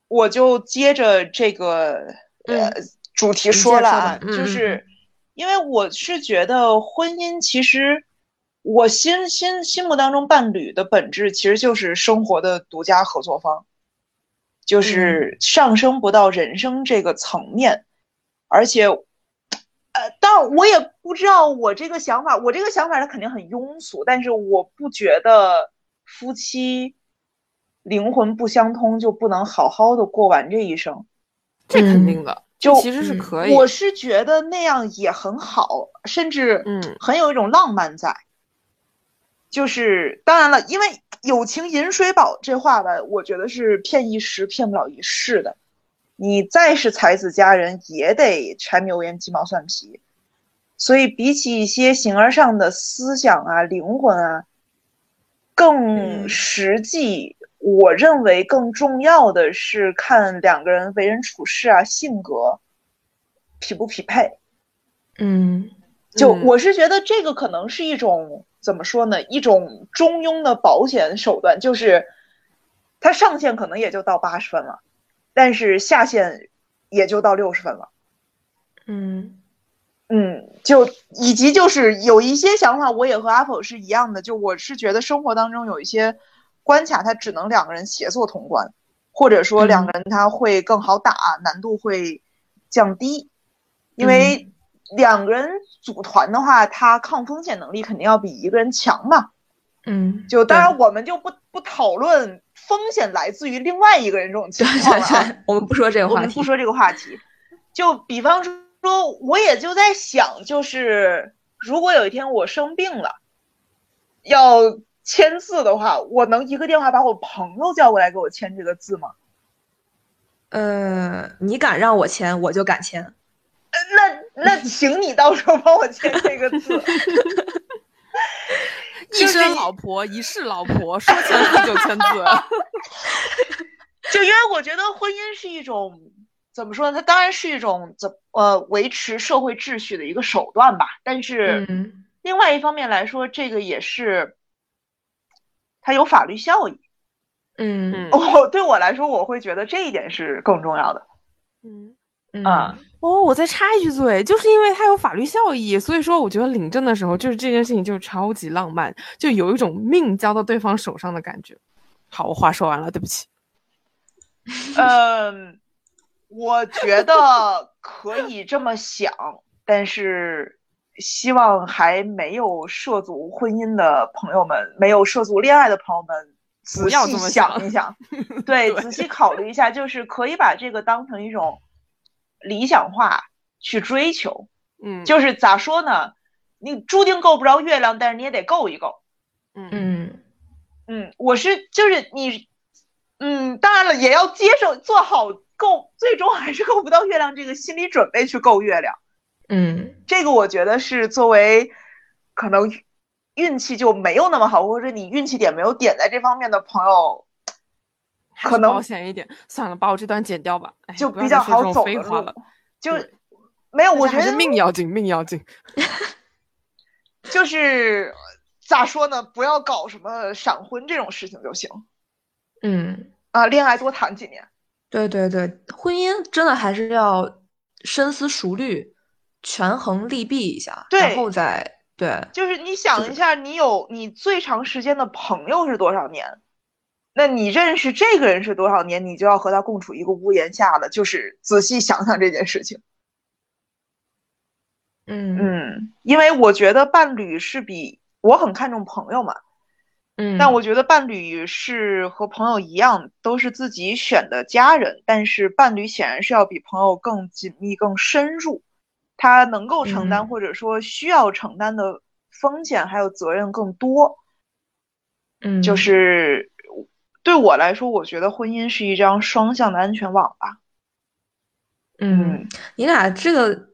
我就接着这个呃主题说了啊，就是因为我是觉得婚姻其实我心心心目当中伴侣的本质其实就是生活的独家合作方，就是上升不到人生这个层面。而且，呃，但我也不知道我这个想法，我这个想法它肯定很庸俗，但是我不觉得夫妻灵魂不相通就不能好好的过完这一生，这肯定的，就其实是可以。我是觉得那样也很好，甚至嗯，很有一种浪漫在。就是当然了，因为友情饮水饱这话吧，我觉得是骗一时骗不了一世的。你再是才子佳人，也得柴米油盐鸡毛蒜皮。所以，比起一些形而上的思想啊、灵魂啊，更实际，我认为更重要的是看两个人为人处事啊、性格匹不匹配。嗯，就我是觉得这个可能是一种怎么说呢？一种中庸的保险手段，就是它上限可能也就到八十分了。但是下限也就到六十分了，嗯嗯，就以及就是有一些想法，我也和阿否是一样的，就我是觉得生活当中有一些关卡，它只能两个人协作通关，或者说两个人他会更好打，难度会降低，因为两个人组团的话，他抗风险能力肯定要比一个人强嘛，嗯，就当然我们就不不讨论。风险来自于另外一个人这种情况啊，我们不说这个话题，我们不说这个话题。就比方说，我也就在想，就是如果有一天我生病了，要签字的话，我能一个电话把我朋友叫过来给我签这个字吗？呃，你敢让我签，我就敢签。那那，请你到时候帮我签这个字。一生老婆，一世老婆，说签字就签字。就因为我觉得婚姻是一种怎么说呢？它当然是一种怎呃维持社会秩序的一个手段吧。但是另外一方面来说，这个也是它有法律效益。嗯，哦，对我来说，我会觉得这一点是更重要的。嗯。啊哦，我再插一句嘴，就是因为它有法律效益，所以说我觉得领证的时候，就是这件事情就超级浪漫，就有一种命交到对方手上的感觉。好，我话说完了，对不起。嗯，我觉得可以这么想，但是希望还没有涉足婚姻的朋友们，没有涉足恋爱的朋友们，仔细想一想，对，仔细考虑一下，就是可以把这个当成一种。理想化去追求，嗯，就是咋说呢？你注定够不着月亮，但是你也得够一够。嗯嗯嗯，我是就是你，嗯，当然了，也要接受做好够，最终还是够不到月亮这个心理准备去够月亮。嗯，这个我觉得是作为可能运气就没有那么好，或者你运气点没有点在这方面的朋友。可能保险一点，算了，把我这段剪掉吧，就比较好走的路。就没有，我觉得命要紧，命要紧。就是咋说呢？不要搞什么闪婚这种事情就行。嗯啊，恋爱多谈几年。对对对，婚姻真的还是要深思熟虑，权衡利弊一下，然后再对。就是你想一下，你有你最长时间的朋友是多少年？那你认识这个人是多少年，你就要和他共处一个屋檐下了。就是仔细想想这件事情。嗯嗯，因为我觉得伴侣是比我很看重朋友嘛。嗯，但我觉得伴侣是和朋友一样，都是自己选的家人。但是伴侣显然是要比朋友更紧密、更深入，他能够承担或者说需要承担的风险还有责任更多。嗯，就是。对我来说，我觉得婚姻是一张双向的安全网吧。嗯，你俩这个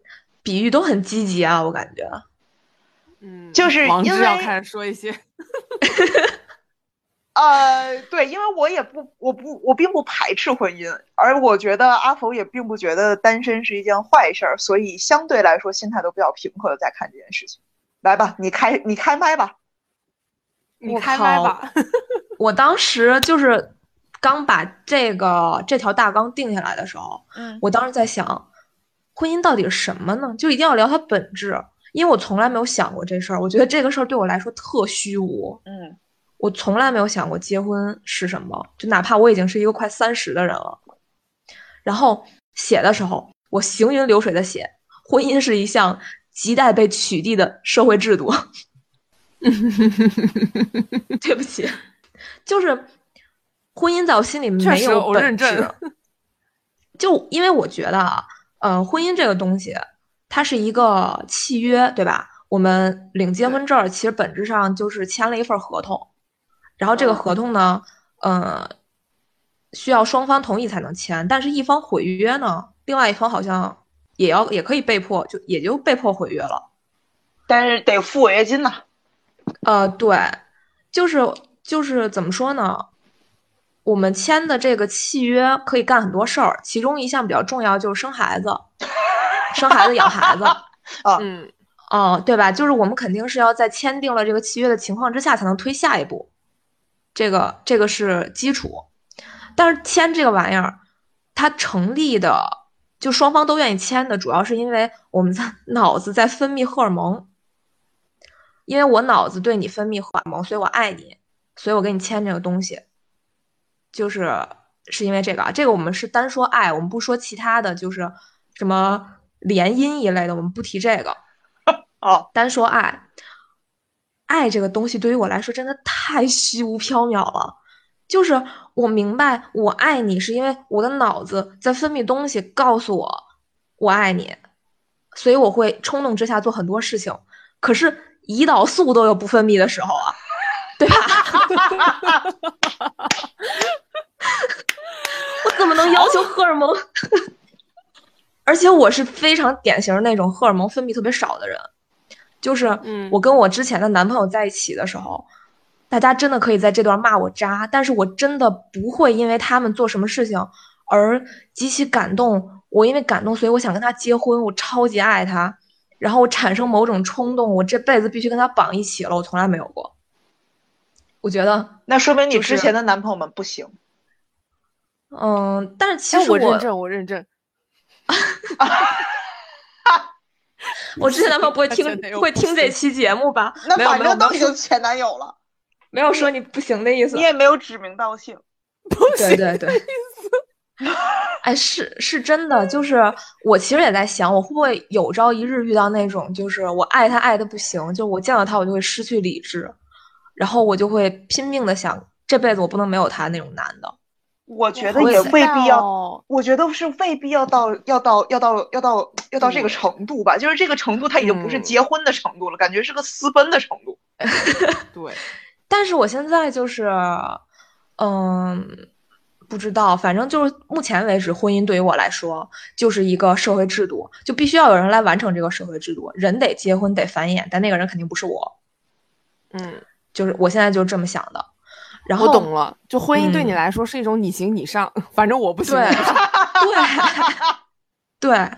比喻都很积极啊，我感觉。嗯，就是王志要开始说一些。呃，对，因为我也不，我不，我并不排斥婚姻，而我觉得阿福也并不觉得单身是一件坏事儿，所以相对来说心态都比较平和的在看这件事情。来吧，你开你开麦吧，你开麦吧。我当时就是刚把这个这条大纲定下来的时候，嗯，我当时在想，婚姻到底是什么呢？就一定要聊它本质，因为我从来没有想过这事儿，我觉得这个事儿对我来说特虚无，嗯。我从来没有想过结婚是什么，就哪怕我已经是一个快三十的人了。然后写的时候，我行云流水的写，婚姻是一项亟待被取缔的社会制度。对不起，就是婚姻在我心里没有本质。就因为我觉得啊，呃，婚姻这个东西，它是一个契约，对吧？我们领结婚证，其实本质上就是签了一份合同。然后这个合同呢，呃，需要双方同意才能签，但是一方毁约呢，另外一方好像也要也可以被迫就也就被迫毁约了，但是得付违约金呐。呃，对，就是就是怎么说呢？我们签的这个契约可以干很多事儿，其中一项比较重要就是生孩子，生孩子养孩子。啊，嗯，哦，对吧？就是我们肯定是要在签订了这个契约的情况之下才能推下一步。这个这个是基础，但是签这个玩意儿，它成立的就双方都愿意签的，主要是因为我们在 脑子在分泌荷尔蒙，因为我脑子对你分泌荷尔蒙，所以我爱你，所以我给你签这个东西，就是是因为这个啊，这个我们是单说爱，我们不说其他的，就是什么联姻一类的，我们不提这个，哦，单说爱。爱这个东西对于我来说真的太虚无缥缈了，就是我明白我爱你是因为我的脑子在分泌东西告诉我我爱你，所以我会冲动之下做很多事情。可是胰岛素都有不分泌的时候啊，对吧？我怎么能要求荷尔蒙？而且我是非常典型那种荷尔蒙分泌特别少的人。就是我跟我之前的男朋友在一起的时候，大家真的可以在这段骂我渣，但是我真的不会因为他们做什么事情而极其感动。我因为感动，所以我想跟他结婚，我超级爱他，然后我产生某种冲动，我这辈子必须跟他绑一起了。我从来没有过。我觉得那说明你之前的男朋友们不行。嗯，但是其实我认证，我认证。我之前男朋友不会听会听这期节目吧？那反正都已经前男友了，没有说你不行的意思。你也没有指名道姓，对对对。哎，是是真的，就是我其实也在想，我会不会有朝一日遇到那种，就是我爱他爱的不行，就我见到他我就会失去理智，然后我就会拼命的想这辈子我不能没有他那种男的。我觉得也未必要，我觉得是未必要到要到要到要到要到这个程度吧，就是这个程度，他已经不是结婚的程度了，感觉是个私奔的程度。对，但是我现在就是，嗯，不知道，反正就是目前为止，婚姻对于我来说就是一个社会制度，就必须要有人来完成这个社会制度，人得结婚得繁衍，但那个人肯定不是我。嗯，就是我现在就是这么想的。然后我懂了，就婚姻对你来说是一种你行你上，反正我不行。对对对，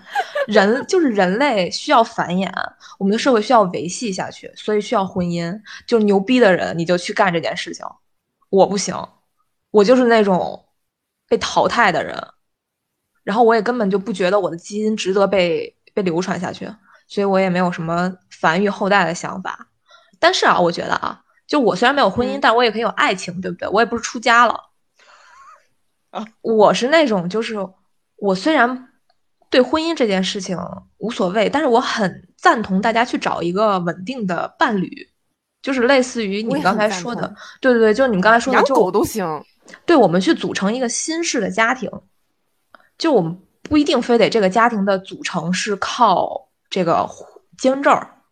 人就是人类需要繁衍，我们的社会需要维系下去，所以需要婚姻。就牛逼的人，你就去干这件事情。我不行，我就是那种被淘汰的人。然后我也根本就不觉得我的基因值得被被流传下去，所以我也没有什么繁育后代的想法。但是啊，我觉得啊。就我虽然没有婚姻，但我也可以有爱情，对不对？我也不是出家了，啊，我是那种，就是我虽然对婚姻这件事情无所谓，但是我很赞同大家去找一个稳定的伴侣，就是类似于你刚才说的，对对对，就是你们刚才说的，养狗都行，对我们去组成一个新式的家庭，就我们不一定非得这个家庭的组成是靠这个结婚证儿，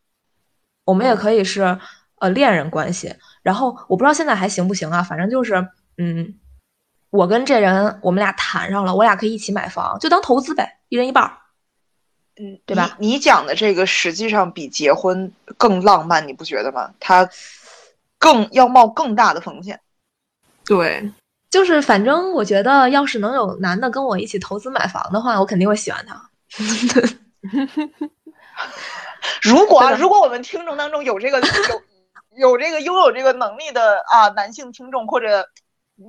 我们也可以是。呃，恋人关系，然后我不知道现在还行不行啊？反正就是，嗯，我跟这人，我们俩谈上了，我俩可以一起买房，就当投资呗，一人一半儿，嗯，对吧？你讲的这个实际上比结婚更浪漫，你不觉得吗？他，更要冒更大的风险。对，就是反正我觉得，要是能有男的跟我一起投资买房的话，我肯定会喜欢他。如果啊如果我们听众当中有这个有有这个拥有这个能力的啊男性听众或者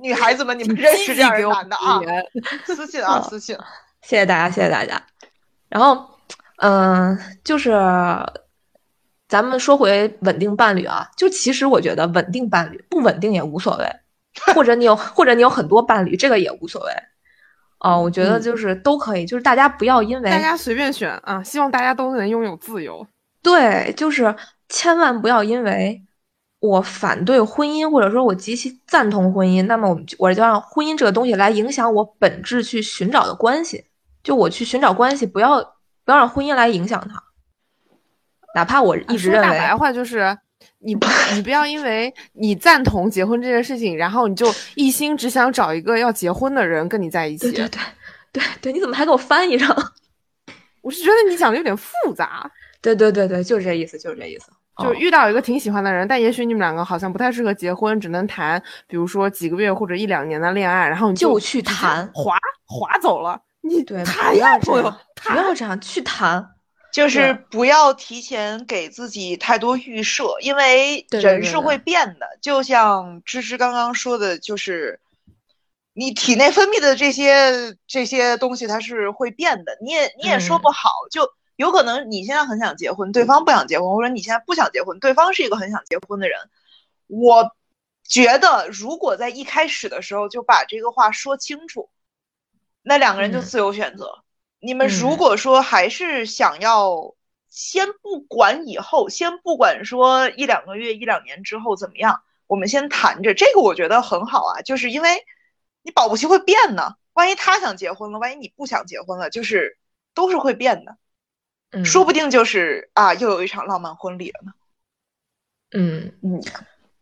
女孩子们，你们认识这样的男的啊？私信啊，哦私信。谢谢大家，谢谢大家。然后，嗯、就是咱们说回稳定伴侣啊，就其实我觉得稳定伴侣不稳定也无所谓，或者你有或者你有很多伴侣，这个也无所谓。啊、我觉得嗯就是都可以，就是大家不要因为大家随便选啊，希望大家都能拥有自由。对，就是千万不要因为我反对婚姻，或者说我极其赞同婚姻，那么我就我就让婚姻这个东西来影响我本质去寻找的关系。就我去寻找关系，不要不要让婚姻来影响它。哪怕我一直认为，白话就是，你不你不要因为你赞同结婚这件事情，然后你就一心只想找一个要结婚的人跟你在一起。对对对对对，你怎么还给我翻译上？我是觉得你讲的有点复杂，对对对对，就是这意思，就是这意思。就遇到一个挺喜欢的人，但也许你们两个好像不太适合结婚，只能谈，比如说几个月或者一两年的恋爱，然后你就去谈划划走了。你对，谈不要呀，朋友这样，，不要这样去谈。就是不要提前给自己太多预设，因为人是会变的。就像芝芝刚刚说的，就是你体内分泌的这些这些东西，它是会变的。你也你也说嗯不好，就有可能你现在很想结婚，对方不想结婚，或者你现在不想结婚，对方是一个很想结婚的人。我觉得，如果在一开始的时候就把这个话说清楚，那两个人就嗯自由选择。你们嗯如果说还是想要先不管以后，先不管说一两个月、一两年之后怎么样，我们先谈着，这个我觉得很好啊，就是因为你保不齐会变呢。万一他想结婚了，万一你不想结婚了，就是都是会变的，嗯，说不定就是啊，又有一场浪漫婚礼了呢。嗯嗯，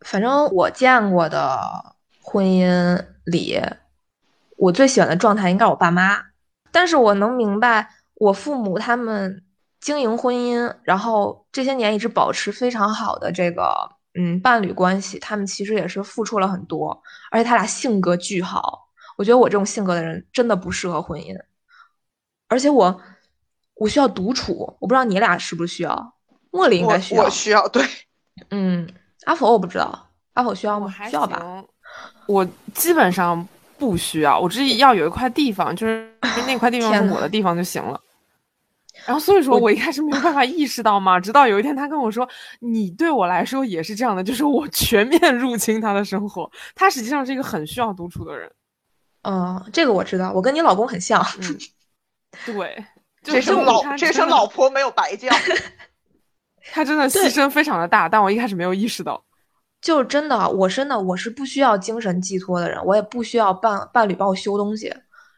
反正我见过的婚姻里，我最喜欢的状态应该是我爸妈。但是我能明白，我父母他们经营婚姻，然后这些年一直保持非常好的这个嗯伴侣关系，他们其实也是付出了很多，而且他俩性格巨好。我觉得我这种性格的人真的不适合婚姻，而且我我需要独处，我不知道你俩是不是需要，茉莉应该需要我我，需要对，嗯，阿佛我不知道，阿佛需要吗？还需要吧？我基本上不需要，我只要有一块地方，就是那块地方是我的地方就行了。然后所以说我一开始没有办法意识到嘛，直到有一天他跟我说：“你对我来说也是这样的，就是我全面入侵他的生活。”他实际上是一个很需要独处的人。嗯，这个我知道，我跟你老公很像。嗯，对，就这是声老这他真的声老婆没有白叫。他真的牺对牲非常的大，但我一开始没有意识到。就是真的，我真的我是不需要精神寄托的人，我也不需要伴伴侣帮我修东西，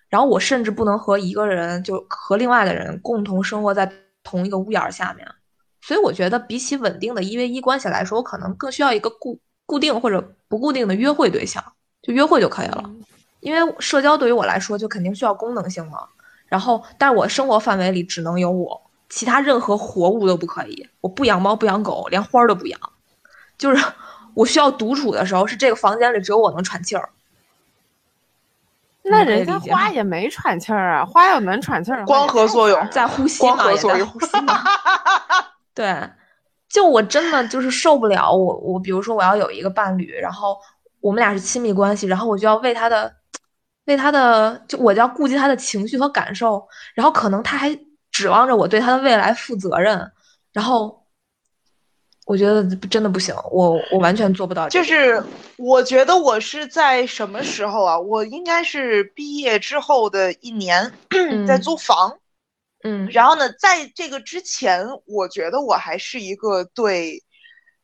然后我甚至不能和一个人就和另外的人共同生活在同一个屋檐儿下面。所以我觉得，比起稳定的一 v 一关系来说，我可能更需要一个固固定或者不固定的约会对象，就约会就可以了。因为社交对于我来说就肯定需要功能性嘛。然后，但是我生活范围里只能有我，其他任何活物都不可以。我不养猫，不养狗，连花儿都不养。就是 我需要独处的时候，是这个房间里只有我能喘气儿。那人家花也没喘气儿啊，花要能喘气儿光合作用在呼吸光嘛，也在合作用呼吸嘛。对，就我真的就是受不了，我我比如说我要有一个伴侣，然后我们俩是亲密关系，然后我就要为他的，为他的，就我就要顾及他的情绪和感受，然后可能他还指望着我对他的未来负责任，然后我觉得真的不行，我我完全做不到这个。就是我觉得我是在什么时候啊？我应该是毕业之后的一年，在嗯租房。嗯然后呢，在这个之前，我觉得我还是一个对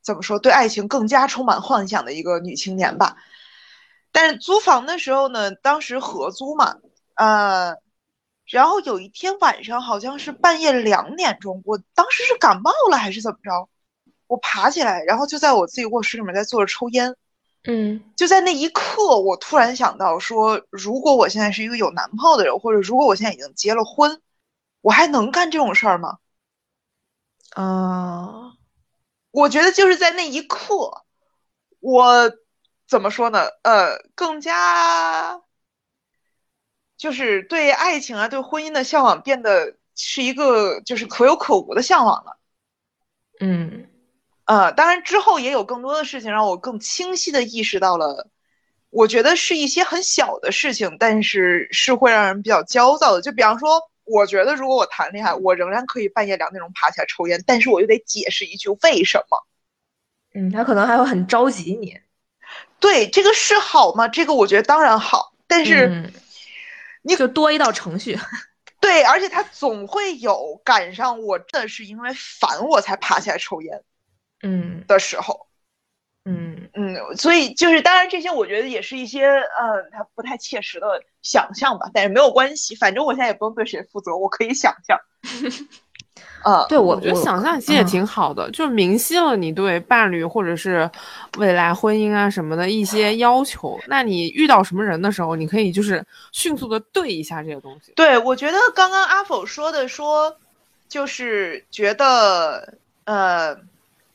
怎么说对爱情更加充满幻想的一个女青年吧。但是租房的时候呢，当时合租嘛，呃，然后有一天晚上好像是半夜两点钟，我当时是感冒了还是怎么着，我爬起来，然后就在我自己卧室里面在坐着抽烟。嗯就在那一刻，我突然想到说，如果我现在是一个有男朋友的人，或者如果我现在已经结了婚，我还能干这种事儿吗？啊我觉得就是在那一刻，我怎么说呢？呃，更加就是对爱情啊，对婚姻的向往变得是一个就是可有可无的向往了。嗯呃，当然之后也有更多的事情让我更清晰的意识到了，我觉得是一些很小的事情，但是是会让人比较焦躁的。就比方说，我觉得如果我谈恋爱，我仍然可以半夜两点钟爬起来抽烟，但是我又得解释一句为什么。嗯，他可能还会很着急你。对，这个是好吗？这个我觉得当然好，但是嗯你就多一道程序。对，而且他总会有赶上我真的是因为烦我才爬起来抽烟嗯的时候。嗯嗯，所以就是当然这些我觉得也是一些嗯，他不太切实的想象吧，但是没有关系，反正我现在也不用对谁负责，我可以想象。呃，对我我觉得想象其实也嗯挺好的，就明晰了你对伴侣或者是未来婚姻啊什么的一些要求。那你遇到什么人的时候，你可以就是迅速的对一下这些东西。对，我觉得刚刚阿否说的说，就是觉得呃，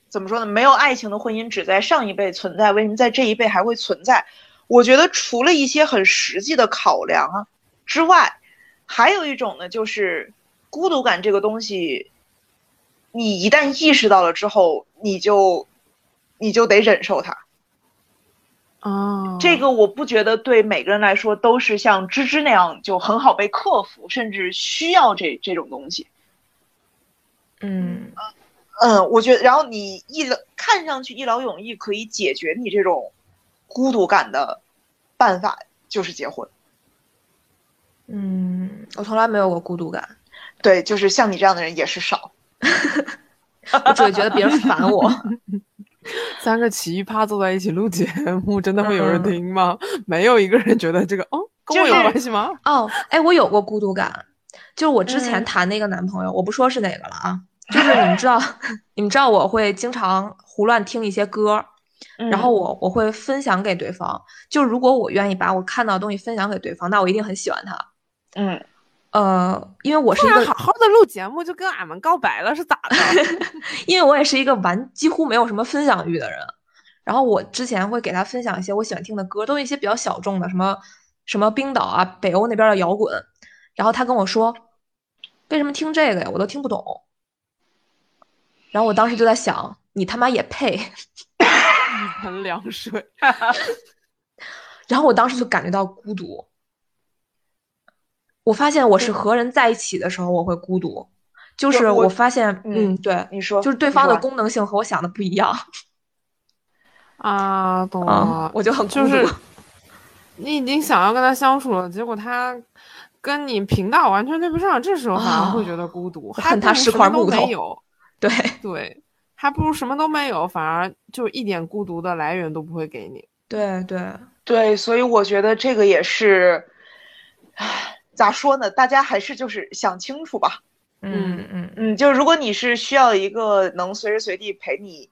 怎么说呢？没有爱情的婚姻只在上一辈存在，为什么在这一辈还会存在？我觉得除了一些很实际的考量啊之外，还有一种呢，就是孤独感这个东西，你一旦意识到了之后，你就你就得忍受它。哦，这个我不觉得对每个人来说都是像芝芝那样就很好被克服，甚至需要这这种东西。嗯嗯，我觉得，然后你一劳看上去一劳永逸可以解决你这种孤独感的办法就是结婚。嗯，我从来没有过孤独感，对，就是像你这样的人也是少。我只会觉得别人烦我。三个奇葩坐在一起录节目，真的会有人嗯听吗？没有一个人觉得这个哦跟我有关系吗？哦，哎，我有过孤独感，就是我之前嗯谈那个男朋友，我不说是哪个了啊，就是你们知道，你们知道我会经常胡乱听一些歌，然后我我会分享给对方，就如果我愿意把我看到的东西分享给对方，那我一定很喜欢他。嗯，呃，因为我是一个好好的录节目就跟俺们告白了是咋的？因为我也是一个完几乎没有什么分享欲的人，然后我之前会给他分享一些我喜欢听的歌，都是一些比较小众的，什么什么冰岛啊、北欧那边的摇滚，然后他跟我说，为什么听这个呀？我都听不懂。然后我当时就在想，你他妈也配？一盆凉水。然后我当时就感觉到孤独。我发现我是和人在一起的时候我会孤独，就是我我发现，嗯嗯，对，你说，就是对方的功能性和我想的不一样。啊，懂啊了，，我就很孤独。就 是你已经想要跟他相处了，结果他跟你频道完全对不上，这时候反而会觉得孤独，还恨他是不如什么都块木头没有，对，对，还不如什么都没有，反而就一点孤独的来源都不会给你。对对，对，所以我觉得这个也是，唉，咋说呢？大家还是就是想清楚吧。嗯嗯嗯，就是如果你是需要一个能随时随地陪你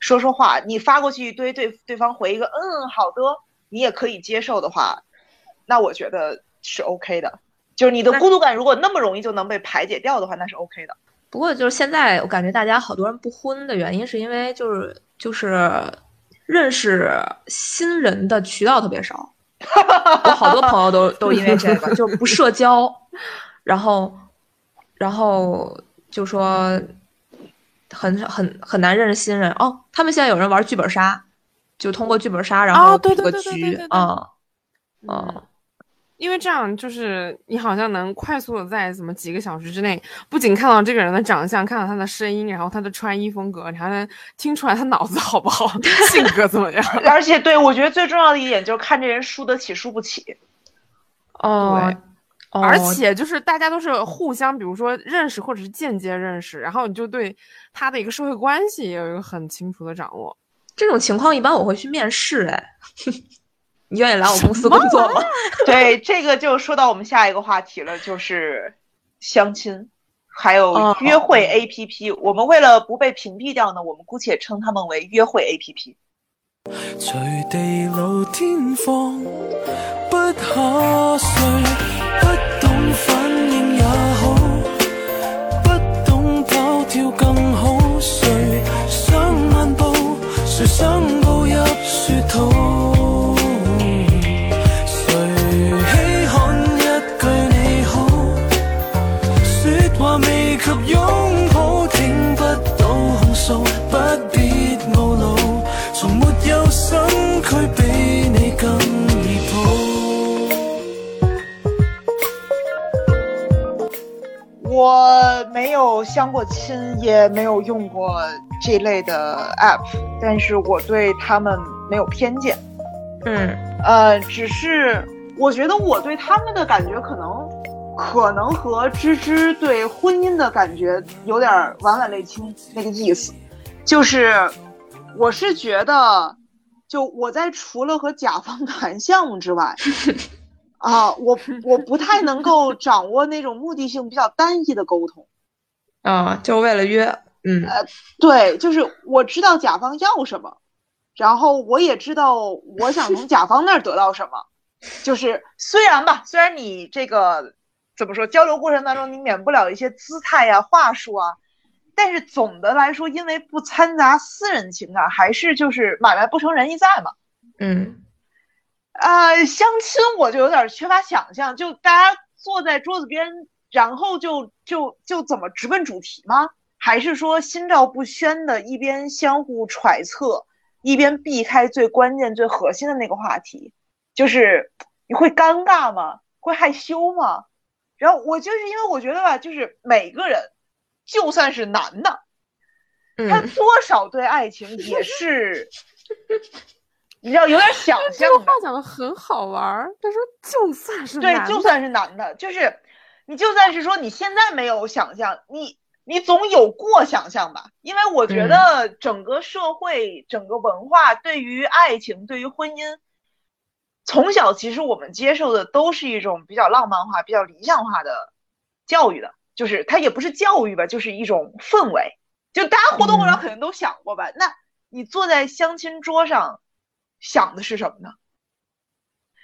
说说话，你发过去一堆，对对方回一个嗯好的，你也可以接受的话，那我觉得是 OK 的。就是你的孤独感如果那么容易就能被排解掉的话，那是 OK 的。不过就是现在，我感觉大家好多人不婚的原因，是因为就是就是认识新人的渠道特别少。我好多朋友都都因为这个，就是不社交，然后然后就说很很很难认识新人。哦，他们现在有人玩剧本杀，就通过剧本杀然后哦对对组个局对对对对对。啊嗯。啊，因为这样就是你好像能快速的在怎么几个小时之内，不仅看到这个人的长相，看到他的声音，然后他的穿衣风格，你还能听出来他脑子好不好，性格怎么样。而且对我觉得最重要的一点就是看这人输得起输不起。哦而且就是大家都是互相，比如说认识或者是间接认识，然后你就对他的一个社会关系也有一个很清楚的掌握。这种情况一般我会去面试，哎，你愿意来我公司工作吗？对，这个就说到我们下一个话题了，就是相亲，还有哦约会 APP。我们为了不被屏蔽掉呢，我们姑且称他们为约会 APP。随地老天荒，不下睡，不懂反应也好，不懂跑跳更好。谁想漫步，谁想步入及擁抱，聽不到控訴，不必懊惱，從沒有身軀比你更易抱。我没有相过亲，也没有用过这类的 app，但是我对他们没有偏见。嗯呃，只是我觉得我对他们的感觉可能，可能和芝芝对婚姻的感觉有点儿晚晚类亲那个意思，就是我是觉得，就我在除了和甲方谈项目之外，啊，我我不太能够掌握那种目的性比较单一的沟通。啊，就为了约，嗯呃对，就是我知道甲方要什么，然后我也知道我想从甲方那儿得到什么。就是 虽然吧，虽然你这个怎么说交流过程当中你免不了一些姿态呀、话术啊，但是总的来说，因为不掺杂私人情感，还是就是买卖不成仁义在嘛。嗯呃，相亲我就有点缺乏想象，就大家坐在桌子边，然后就就就怎么直奔主题吗？还是说心照不宣的，一边相互揣测，一边避开最关键、最核心的那个话题？就是你会尴尬吗？会害羞吗？然后我就是因为我觉得吧，就是每个人，就算是男的，他嗯，多少对爱情也是，你知道有点想象这个话。讲的很好玩儿。他说就算是对，男的就算是男的，就是你就算是说你现在没有想象，你你总有过想象吧？因为我觉嗯得整个社会、整个文化对于爱情、对于婚姻，从小其实我们接受的都是一种比较浪漫化、比较理想化的教育的，就是它也不是教育吧，就是一种氛围。就大家或多或少嗯肯定都想过吧？那你坐在相亲桌上想的是什么呢？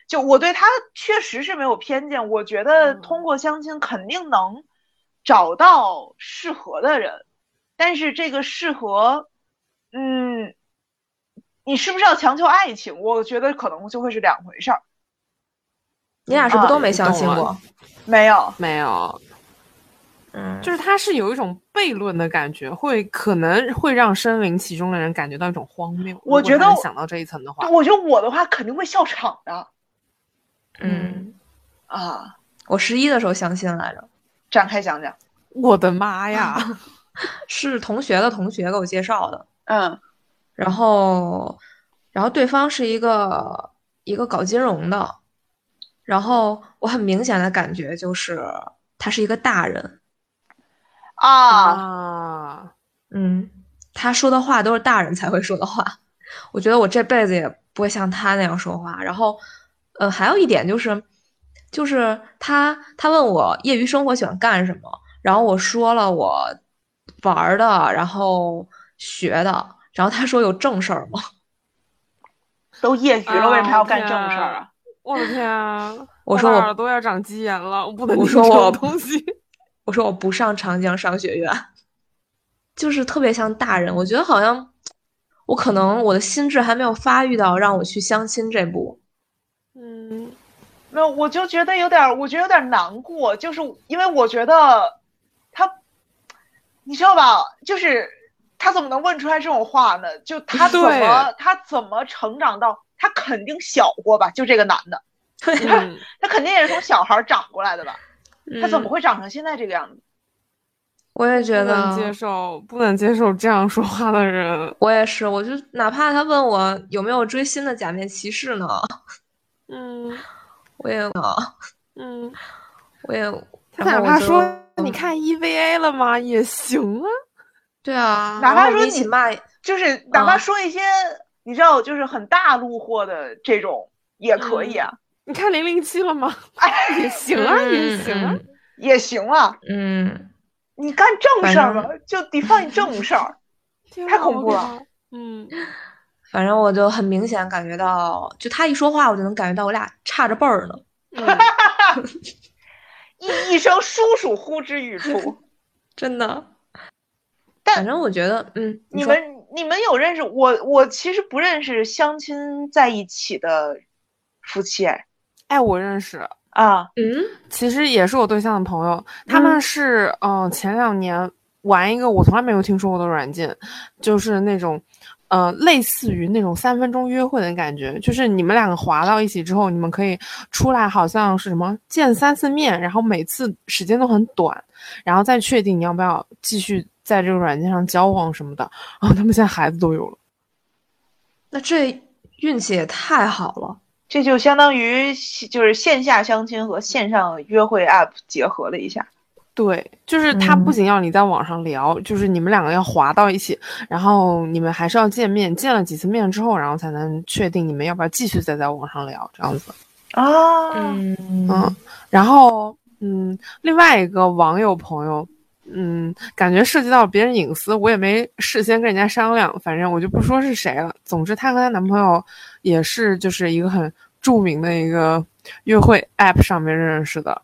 就我对他确实是没有偏见，我觉得嗯通过相亲肯定能找到适合的人，但是这个适合，嗯，你是不是要强求爱情？我觉得可能就会是两回事儿。你俩是不都没相亲过？没有，没有，嗯，就是他是有一种悖论的感觉，会可能会让身临其中的人感觉到一种荒谬。我觉得想到这一层的话，我觉得我的话肯定会笑场的嗯，啊！我十一的时候相亲来着，展开讲讲，我的妈呀！是同学的同学给我介绍的，嗯然后，然后对方是一个一个搞金融的，然后我很明显的感觉就是他是一个大人，啊，啊，嗯，他说的话都是大人才会说的话，我觉得我这辈子也不会像他那样说话。然后，呃，还有一点就是，就是他他问我业余生活喜欢干什么，然后我说了我玩儿的，然后学的，然后他说有正事儿吗？都业余了，为什么还要干正啊事儿啊？我的天啊！我说我的耳朵要长鸡眼了，我不能说我东西。我说我不上长江商学院，就是特别像大人。我觉得好像我可能我的心智还没有发育到让我去相亲这步。嗯，没有，我就觉得有点儿，我觉得有点儿难过，就是因为我觉得他，你知道吧？就是他怎么能问出来这种话呢？就他怎么他怎么成长到他肯定小过吧？就这个男的，他 他肯定也是从小孩儿长过来的吧？他怎么嗯会长成现在这个样子？我也觉得不能接，受，不能接受这样说话的人。我也是，我就哪怕他问我有没有追新的假面骑士呢，嗯我也嗯，我也，他哪怕说你看 EVA 了吗？也行啊。对啊，哪怕说你骂，就是哪怕嗯说一些、你知道，就是很大路货的这种也可以啊，你看零零七了吗？哎也行啊，也行啊。嗯也行啊。嗯，嗯你干正事儿吧，就 define 正事儿。太恐怖了。嗯，反正我就很明显感觉到，就他一说话，我就能感觉到我俩差着辈儿呢。嗯一一声叔叔呼之欲出。真的。但反正我觉得，嗯，你们你们有认识我？我其实不认识相亲在一起的夫妻哎哎，我认识，啊，嗯，其实也是我对象的朋友，他们是嗯、呃前两年玩一个我从来没有听说过的软件，就是那种。呃，类似于那种三分钟约会的感觉，就是你们两个滑到一起之后，你们可以出来，好像是什么见三次面，然后每次时间都很短，然后再确定你要不要继续在这个软件上交往什么的。然后他们现在孩子都有了。那这运气也太好了。这就相当于就是线下相亲和线上约会 app 结合了一下。对，就是他不嗯仅要你在网上聊，就是你们两个要滑到一起，然后你们还是要见面，见了几次面之后，然后才能确定你们要不要继续再在网上聊这样子。啊，嗯嗯，然后嗯，另外一个网友朋友，嗯，感觉涉及到别人隐私，我也没事先跟人家商量，反正我就不说是谁了。总之，她和她男朋友也是就是一个很著名的一个约会 app 上面认识的，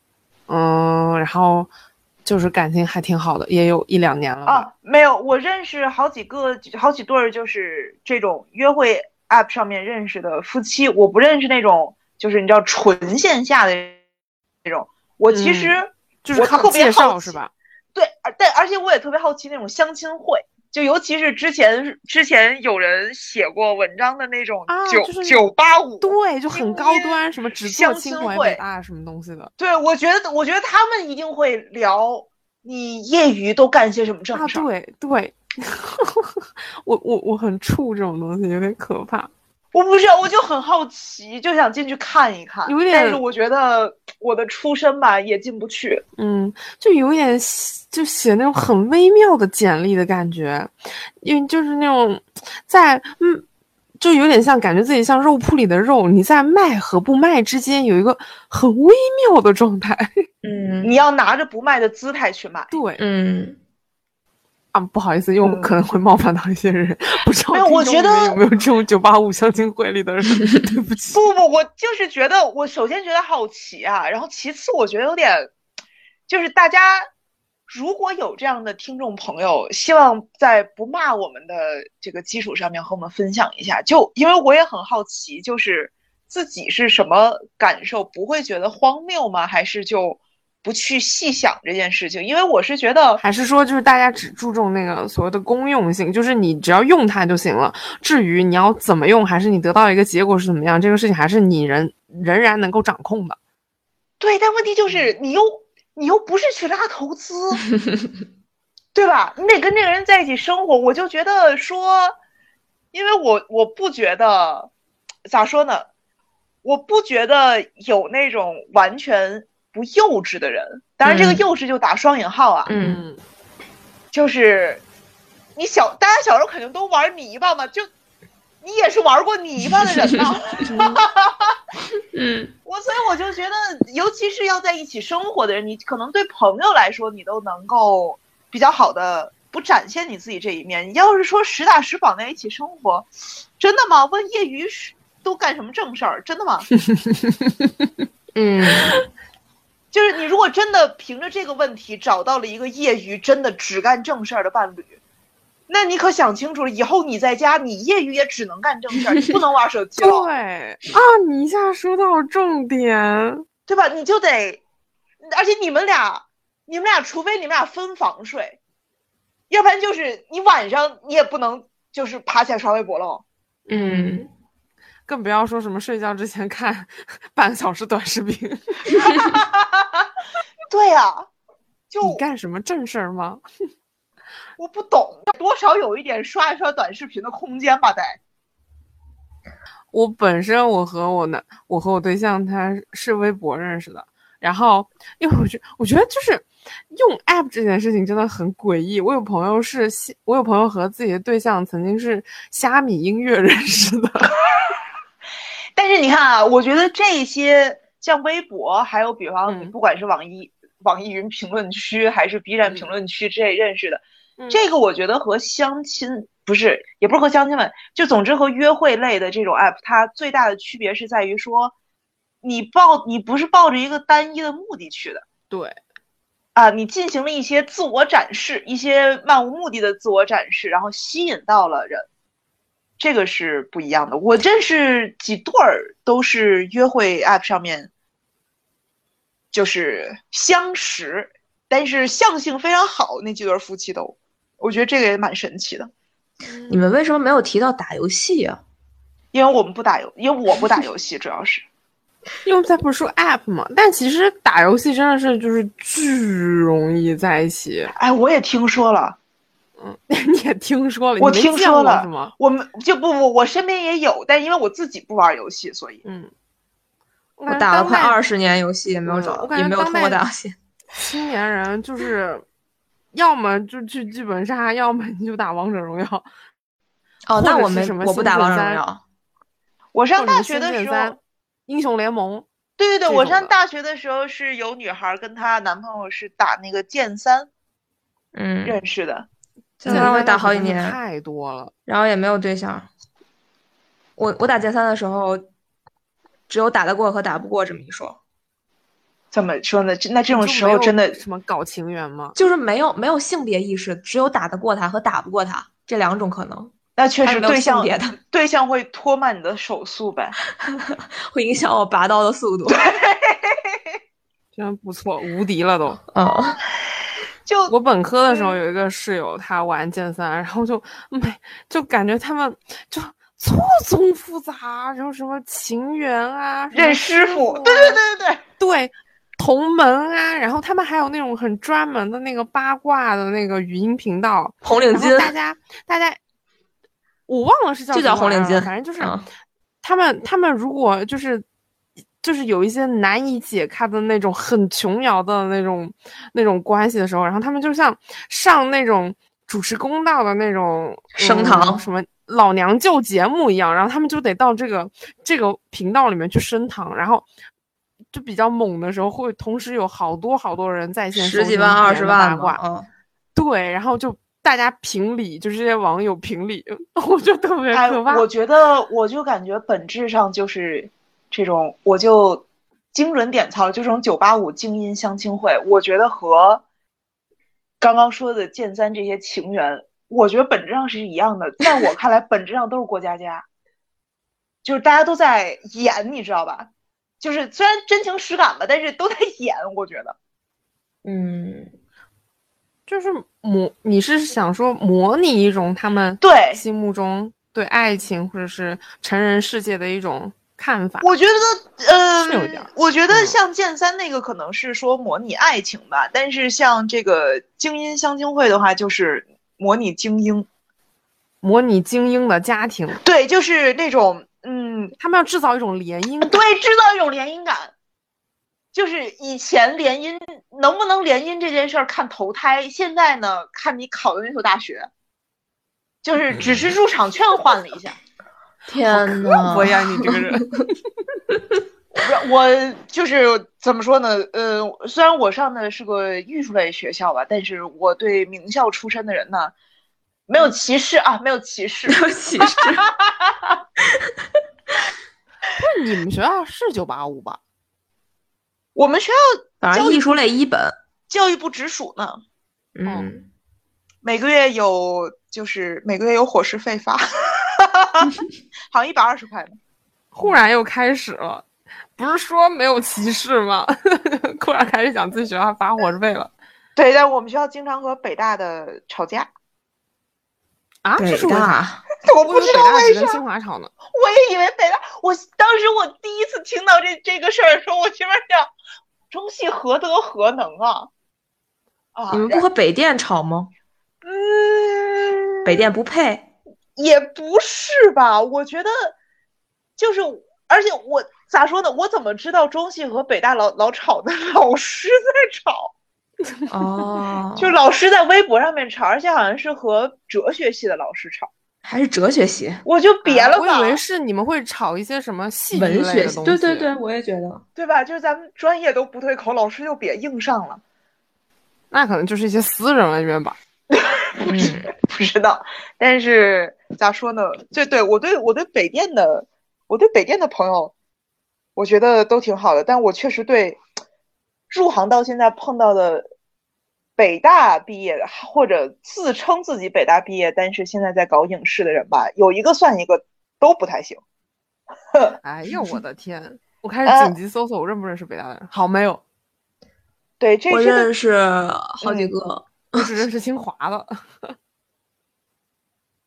嗯，然后就是感情还挺好的，也有一两年了。啊，没有，我认识好几个、好几对儿，就是这种约会 app 上面认识的夫妻。我不认识那种，就是你知道纯线下的那种。我其嗯实、就是我特别靠介绍好奇是吧？对，而但而且我也特别好奇那种相亲会，就尤其是之前之前有人写过文章的那种啊九就是九八五，对，就很高端，什么只做相清华亲会北大什么东西的对我觉得我觉得他们一定会聊你业余都干些什么正啊，事儿。对对，我我我很怵这种东西，有点可怕。我不是，我就很好奇，就想进去看一看。有点但是我觉得我的出身吧也进不去。嗯，就有点就写那种很微妙的简历的感觉，因为就是那种在嗯，就有点像感觉自己像肉铺里的肉，你在卖和不卖之间有一个很微妙的状态。嗯你要拿着不卖的姿态去卖。对嗯，啊，不好意思，因为我嗯可能会冒犯到一些人，不知道我觉得有没有这种九八五相亲会里的人，对不起。不不，我就是觉得，我首先觉得好奇啊，然后其次我觉得有点，就是大家如果有这样的听众朋友，希望在不骂我们的这个基础上面和我们分享一下，就因为我也很好奇，就是自己是什么感受，不会觉得荒谬吗？还是就不去细想这件事情？因为我是觉得，还是说，就是大家只注重那个所谓的公用性，就是你只要用它就行了。至于你要怎么用，还是你得到一个结果是怎么样，这个事情还是你人仍然能够掌控的。对，但问题就是你又你又不是去拉投资，对吧？你得跟这个人在一起生活，我就觉得说，因为我我不觉得咋说呢，我不觉得有那种完全不幼稚的人。当然，这个嗯幼稚就打双引号啊，嗯，就是你小大家小时候肯定都玩泥巴嘛，就你也是玩过泥巴的人呐。嗯 我所以我就觉得，尤其是要在一起生活的人，你可能对朋友来说，你都能够比较好的不展现你自己这一面。你要是说实打实绑在一起生活，真的吗？问业余是都干什么正事儿？真的吗？嗯，就是你如果真的凭着这个问题找到了一个业余真的只干正事儿的伴侣，那你可想清楚了，以后你在家，你业余也只能干正事儿，你不能玩手机 了。对啊，你一下说到重点。对吧？你就得，而且你们俩，你们俩除非你们俩分房睡，要不然就是你晚上你也不能就是爬起来刷微博了。嗯，更不要说什么睡觉之前看 半个小时短视频。对呀、就你干什么正事儿吗？我不懂，多少有一点刷一刷短视频的空间吧，得。我本身我和我男我和我对象他是微博认识的，然后因为我觉我觉得就是用 app 这件事情真的很诡异。我有朋友是西我有朋友和自己的对象曾经是虾米音乐认识的，但是你看啊，我觉得这些像微博，还有比方你嗯。不管是网易、网易云评论区，还是 B 站评论区之类认识的，嗯。这个我觉得和相亲不是，也不是和相亲们，就总之和约会类的这种 app，它最大的区别是在于说，你抱你不是抱着一个单一的目的去的。对，啊，你进行了一些自我展示，一些漫无目的的自我展示，然后吸引到了人，这个是不一样的。我认识几对儿都是约会 app 上面就是相识，但是相性非常好那几对夫妻都，我觉得这个也蛮神奇的。你们为什么没有提到打游戏啊？因为我们不打游，因为我不打游戏，主要是 因为我们才不是说 app 嘛，但其实打游戏真的是就是巨容易在一起。哎，我也听说了，嗯，你也听说了？我听说了是吗？我们就不不，我身边也有，但因为我自己不玩游戏，所以嗯，我我打了快十。二十年游戏，也没有嗯找我，也没有通过打游戏。青年人就是，要么就去剧本杀，要么你就打王者荣耀。哦，那我们我不打王者荣耀。我上大学的时候，英雄联盟，对对对，我上大学的时候是有女孩跟她男朋友是打那个剑三嗯，认识的。剑三我也打好几年，太多了。然后也没有对象。我我打剑三的时候，只有打得过和打不过这么一说，怎么说呢？这那这种时候真的，什么搞情缘吗？就是没有没有性别意识，只有打得过他和打不过他这两种可能，那确实对象性别的，对象会拖慢你的手速呗。会影响我拔刀的速度。真不错，无敌了都。嗯，就我本科的时候有一个室友，他玩剑三，然后就每就感觉他们就错综复杂，然后什么情缘啊，认师傅，啊对对对对。对，对，同门啊，然后他们还有那种很专门的那个八卦的那个语音频道，红领巾大家大家，我忘了是叫就叫红领巾反正就是嗯。他们他们如果就是。就是有一些难以解开的那种很琼瑶的那种那种关系的时候，然后他们就像上那种主持公道的那种升堂嗯什么老娘舅节目一样，然后他们就得到这个这个频道里面去升堂，然后就比较猛的时候，会同时有好多好多人在线十几万、二十万八十万卦嘛，嗯，对，然后就大家评理，就是这些网友评理，我觉得特别哎，可怕。我觉得我就感觉本质上就是这种，我就精准点操，就这种九八五精英相亲会，我觉得和刚刚说的剑三这些情缘，我觉得本质上是一样的。在我看来，本质上都是过家家，就是大家都在演，你知道吧？就是虽然真情实感吧，但是都在演，我觉得。嗯，就是模，你是想说模拟一种他们对心目中对爱情或者是成人世界的一种看法？我觉得，呃是有点，我觉得嗯像剑三那个可能是说模拟爱情吧，但是像这个精英相亲会的话，就是模拟精英，模拟精英的家庭，对，就是那种，嗯，他们要制造一种联姻。对，制造一种联姻感。就是以前联姻能不能联姻这件事儿看投胎，现在呢看你考的那所大学，就是只是入场券换了一下。天呐，我呀，你这个人，不是我就是怎么说呢？呃，虽然我上的是个艺术类学校吧，但是我对名校出身的人呢，没有歧视啊，没有歧视。没有歧视。不是你们学校是九八五吧？我们学校反正艺术类一本，教育部直属呢，嗯，每个月有就是每个月有伙食费发，好像一百二十块呢。忽然又开始了，不是说没有歧视吗？忽然开始讲自己学校发伙食费了对，但我们学校经常和北大的吵架，啊？这北？大，我不知道为啥北大只跟。清华吵呢。我也以为北大，我当时我第一次听到这这个事儿的时候，我心里面想，中戏何德何能啊？啊，你们不和北电吵吗？嗯，北电不配。也不是吧？我觉得就是，而且我咋说呢？我怎么知道中戏和北大老老吵呢？老师在吵，哦，就老师在微博上面吵，而且好像是和哲学系的老师吵，还是哲学系，我就别了吧，啊我以为是你们会吵一些什么戏文学系。的东西。对对对，我也觉得。对吧？就是咱们专业都不对口，老师就别硬上了。那可能就是一些私人恩怨吧。嗯，不知道，但是咋说呢？对对，我对我对北电的，我对北电的朋友，我觉得都挺好的，但我确实对入行到现在碰到的北大毕业的，或者自称自己北大毕业，但是现在在搞影视的人吧，有一个算一个，都不太行。哎 呦我的天！我开呃始紧急搜索，我认不认识北大的人？好，没有。对，这我这个认识好几嗯个，我只认识清华的。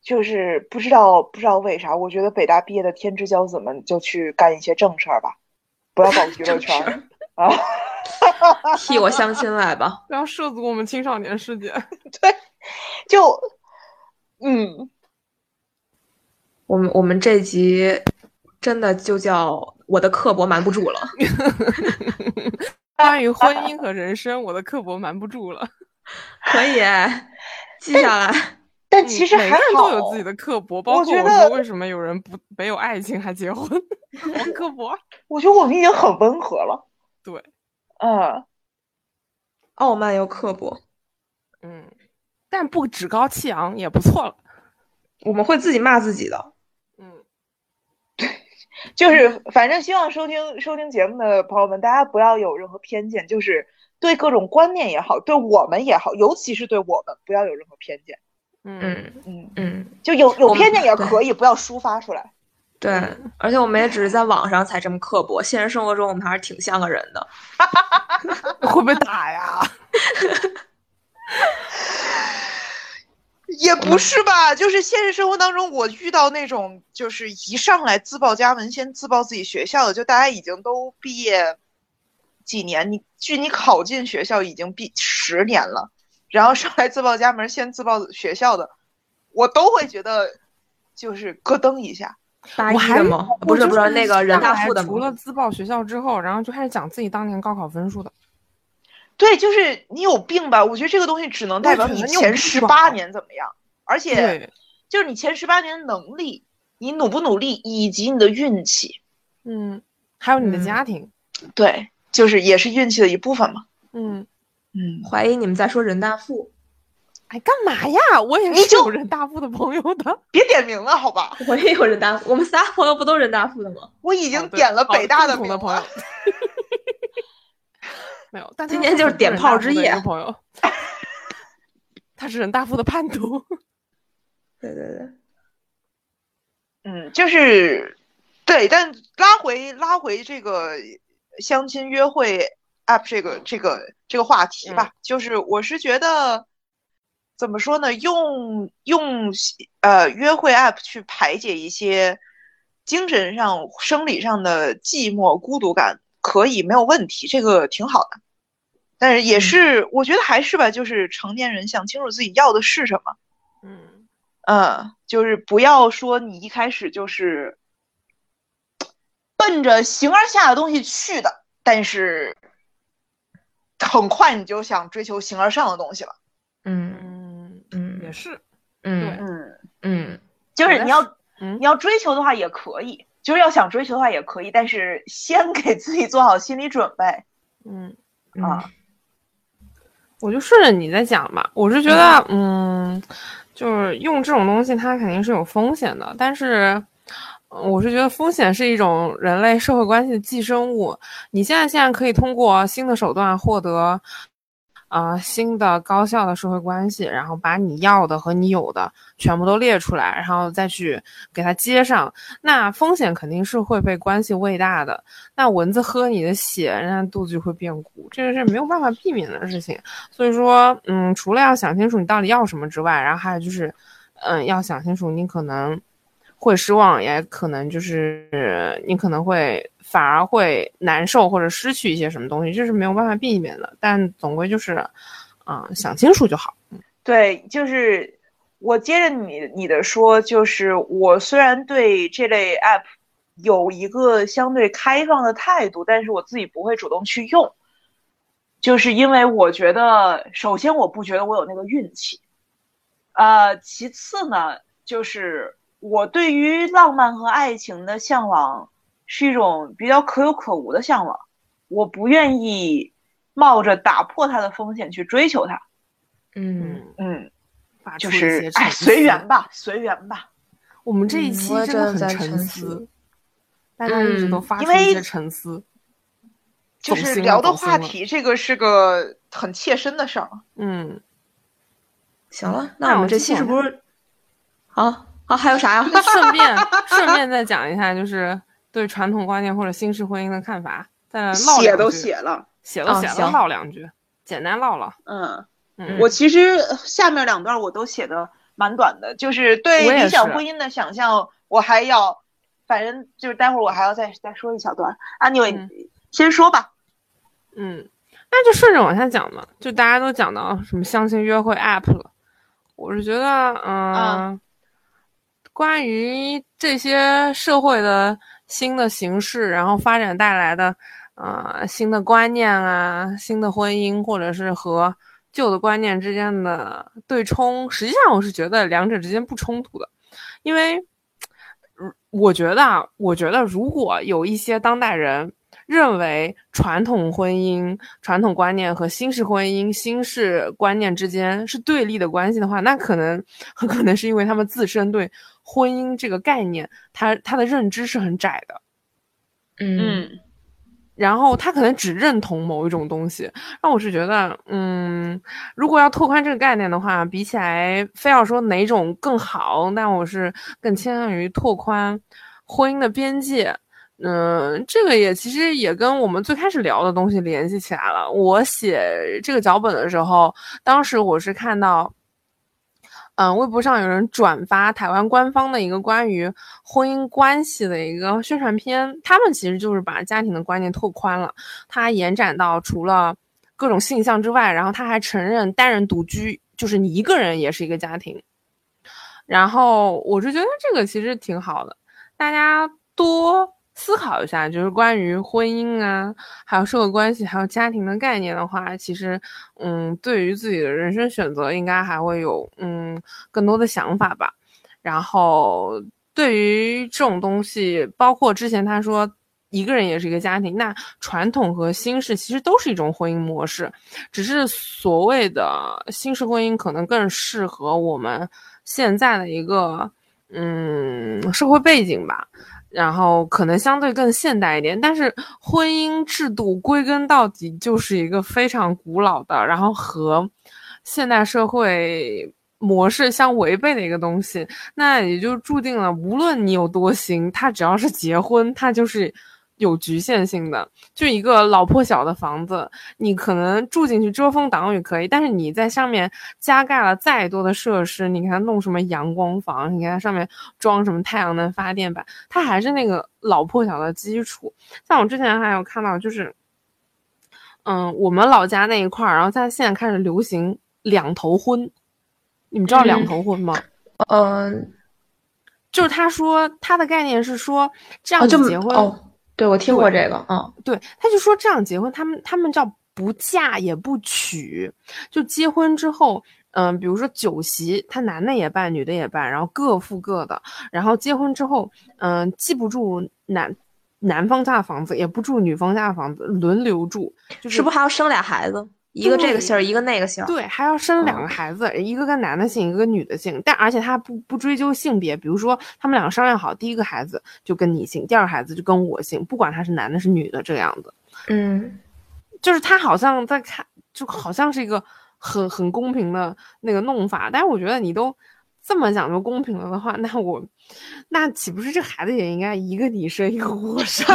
就是不知道不知道为啥，我觉得北大毕业的天之骄子们就去干一些正事儿吧，不要搞娱乐圈儿啊。替我相亲来吧。不要涉足我们青少年世界。对就，嗯，我们我们这集真的就叫我的刻薄瞒不住了。关于婚姻和人生，我的刻薄瞒不住了。可以记下来。嗯但其实每个人还好，都有自己的刻薄，包括我觉得为什么有人不没有爱情还结婚，我刻薄。我觉得我们已经很温和了。对，嗯，傲慢又刻薄，嗯，但不趾高气昂也不错了。我们会自己骂自己的。嗯，就是反正希望收听收听节目的朋友们，大家不要有任何偏见，就是对各种观念也好，对我们也好，尤其是对我们，不要有任何偏见。嗯，嗯嗯，嗯，就有有偏见也可以，不要抒发出来。对，而且我们也只是在网上才这么刻薄，现实生活中我们还是挺像个人的。会不会打呀？也不是吧，就是现实生活当中，我遇到那种就是一上来自报家门，先自报自己学校的，就大家已经都毕业几年，你距你考进学校已经毕十年了，然后上来自报家门，先自报学校的，我都会觉得就是咯噔一下。大一我还的吗？不是不，是那个人大附的除了？自报学校之后，然后就开始讲自己当年高考分数的。对，就是你有病吧？我觉得这个东西只能代表你前十八年怎么样，而且，就是你前十八年的能力，你努不努力，以及你的运气。嗯，还有你的嗯家庭，对，就是也是运气的一部分嘛。嗯，嗯，怀疑你们在说人大附，哎，干嘛呀？我也是你就有人大附的朋友的。别点名了，好吧？我也有人大附，我们仨朋友不都人大附的吗？我已经点了哦北大的名的朋友。没有，但今他年就是点炮之夜朋友，他是人大附的叛徒。对对对，嗯，就是对，但拉回拉回这个相亲约会 app 这个这个这个话题吧，就是我是觉得怎么说呢，用用呃约会 app 去排解一些精神上、生理上的寂寞、孤独感，可以没有问题，这个挺好的。但是也是，我觉得还是吧，就是成年人想清楚自己要的是什么。嗯，嗯，就是不要说你一开始就是奔着形而下的东西去的，但是很快你就想追求形而上的东西了。嗯嗯，嗯也是。嗯嗯，嗯就是你要嗯你要追求的话也可以，就是要想追求的话也可以，但是先给自己做好心理准备嗯，啊。我就顺着你在讲吧。我是觉得，嗯，就是用这种东西，它肯定是有风险的。但是，呃我是觉得风险是一种人类社会关系的寄生物。你现在现在可以通过新的手段获得，呃，新的高效的社会关系，然后把你要的和你有的全部都列出来，然后再去给它接上。那风险肯定是会被关系喂大的。那蚊子喝你的血，人家肚子就会变鼓，这个是没有办法避免的事情。所以说，嗯，除了要想清楚你到底要什么之外，然后还有就是，嗯，要想清楚你可能会失望，也可能就是你可能会反而会难受或者失去一些什么东西，这是没有办法避免的。但总归就是，啊、想清楚就好。对，就是我接着你你的说，就是我虽然对这类 app 有一个相对开放的态度，但是我自己不会主动去用，就是因为我觉得，首先我不觉得我有那个运气，呃，其次呢，就是我对于浪漫和爱情的向往是一种比较可有可无的向往，我不愿意冒着打破它的风险去追求它。嗯，嗯，就是些哎，随缘。吧，随缘吧。我们这一嗯期真的很沉沉思思，大家一直都发出一些沉思。就是聊的话题，这个是个很切身的事儿。嗯，行了，那那我们这期是不是？好，好，还有啥呀？顺便顺便再讲一下，就是对传统观念或者新式婚姻的看法，再唠写都两句写了，写都写了，哦行唠两句。简单唠唠。嗯，嗯，我其实下面两段我都写的蛮短的，就是对理想婚姻的想象，我还要，反正就是待会儿我还要再再说一小段。Anyway，、嗯先说吧。嗯，那就顺着往下讲嘛，就大家都讲到什么相亲约会 app 了，我是觉得，嗯、啊关于这些社会的新的形式，然后发展带来的，呃，新的观念啊，新的婚姻，或者是和旧的观念之间的对冲，实际上我是觉得两者之间不冲突的，因为，我觉得啊，我觉得如果有一些当代人。认为传统婚姻、传统观念和新式婚姻、新式观念之间是对立的关系的话，那可能很 可能是因为他们自身对婚姻这个概念，他他的认知是很窄的，嗯然后他可能只认同某一种东西。那我是觉得，嗯，如果要拓宽这个概念的话，比起来非要说哪种更好，那我是更倾向于拓宽婚姻的边界。嗯，这个也其实也跟我们最开始聊的东西联系起来了。我写这个脚本的时候，当时我是看到，嗯，微博上有人转发台湾官方的一个关于婚姻关系的一个宣传片，他们其实就是把家庭的观念拓宽了，它延展到除了各种性向之外，然后他还承认单人独居，就是你一个人也是一个家庭。然后我是觉得这个其实挺好的，大家多思考一下，就是关于婚姻啊，还有社会关系，还有家庭的概念的话，其实，嗯，对于自己的人生选择，应该还会有嗯更多的想法吧。然后对于这种东西，包括之前他说一个人也是一个家庭，那传统和新式其实都是一种婚姻模式，只是所谓的新式婚姻可能更适合我们现在的一个嗯社会背景吧。然后可能相对更现代一点，但是婚姻制度归根到底就是一个非常古老的，然后和现代社会模式相违背的一个东西，那也就注定了，无论你有多新，他只要是结婚，他就是有局限性的。就一个老破小的房子，你可能住进去遮风挡雨可以，但是你在上面加盖了再多的设施，你给它弄什么阳光房，你给它上面装什么太阳能发电板，它还是那个老破小的基础。像我之前还有看到，就是，嗯，我们老家那一块儿，然后它现在开始流行两头婚，你们知道两头婚吗？嗯，就是他说他的概念是说这样，就结婚，哦，对我听过这个，嗯对，他就说这样结婚，他们他们叫不嫁也不娶，就结婚之后，嗯、比如说酒席，他男的也办，女的也办，然后各付各的，然后结婚之后，嗯、既不住男男方家的房子，也不住女方家的房子，轮流住，就是不是还要生俩孩子？一个这个姓儿，一个那个姓儿。对，还要生两个哦孩子，一个跟男的姓，一个跟女的姓，但而且他不不追究性别，比如说他们两个商量好，第一个孩子就跟你姓，第二个孩子就跟我姓，不管他是男的是女的这个样子。嗯，就是他好像在看，就好像是一个很很公平的那个弄法，但是我觉得你都这么讲究公平了的话，那我那岂不是这孩子也应该一个你生一个我生，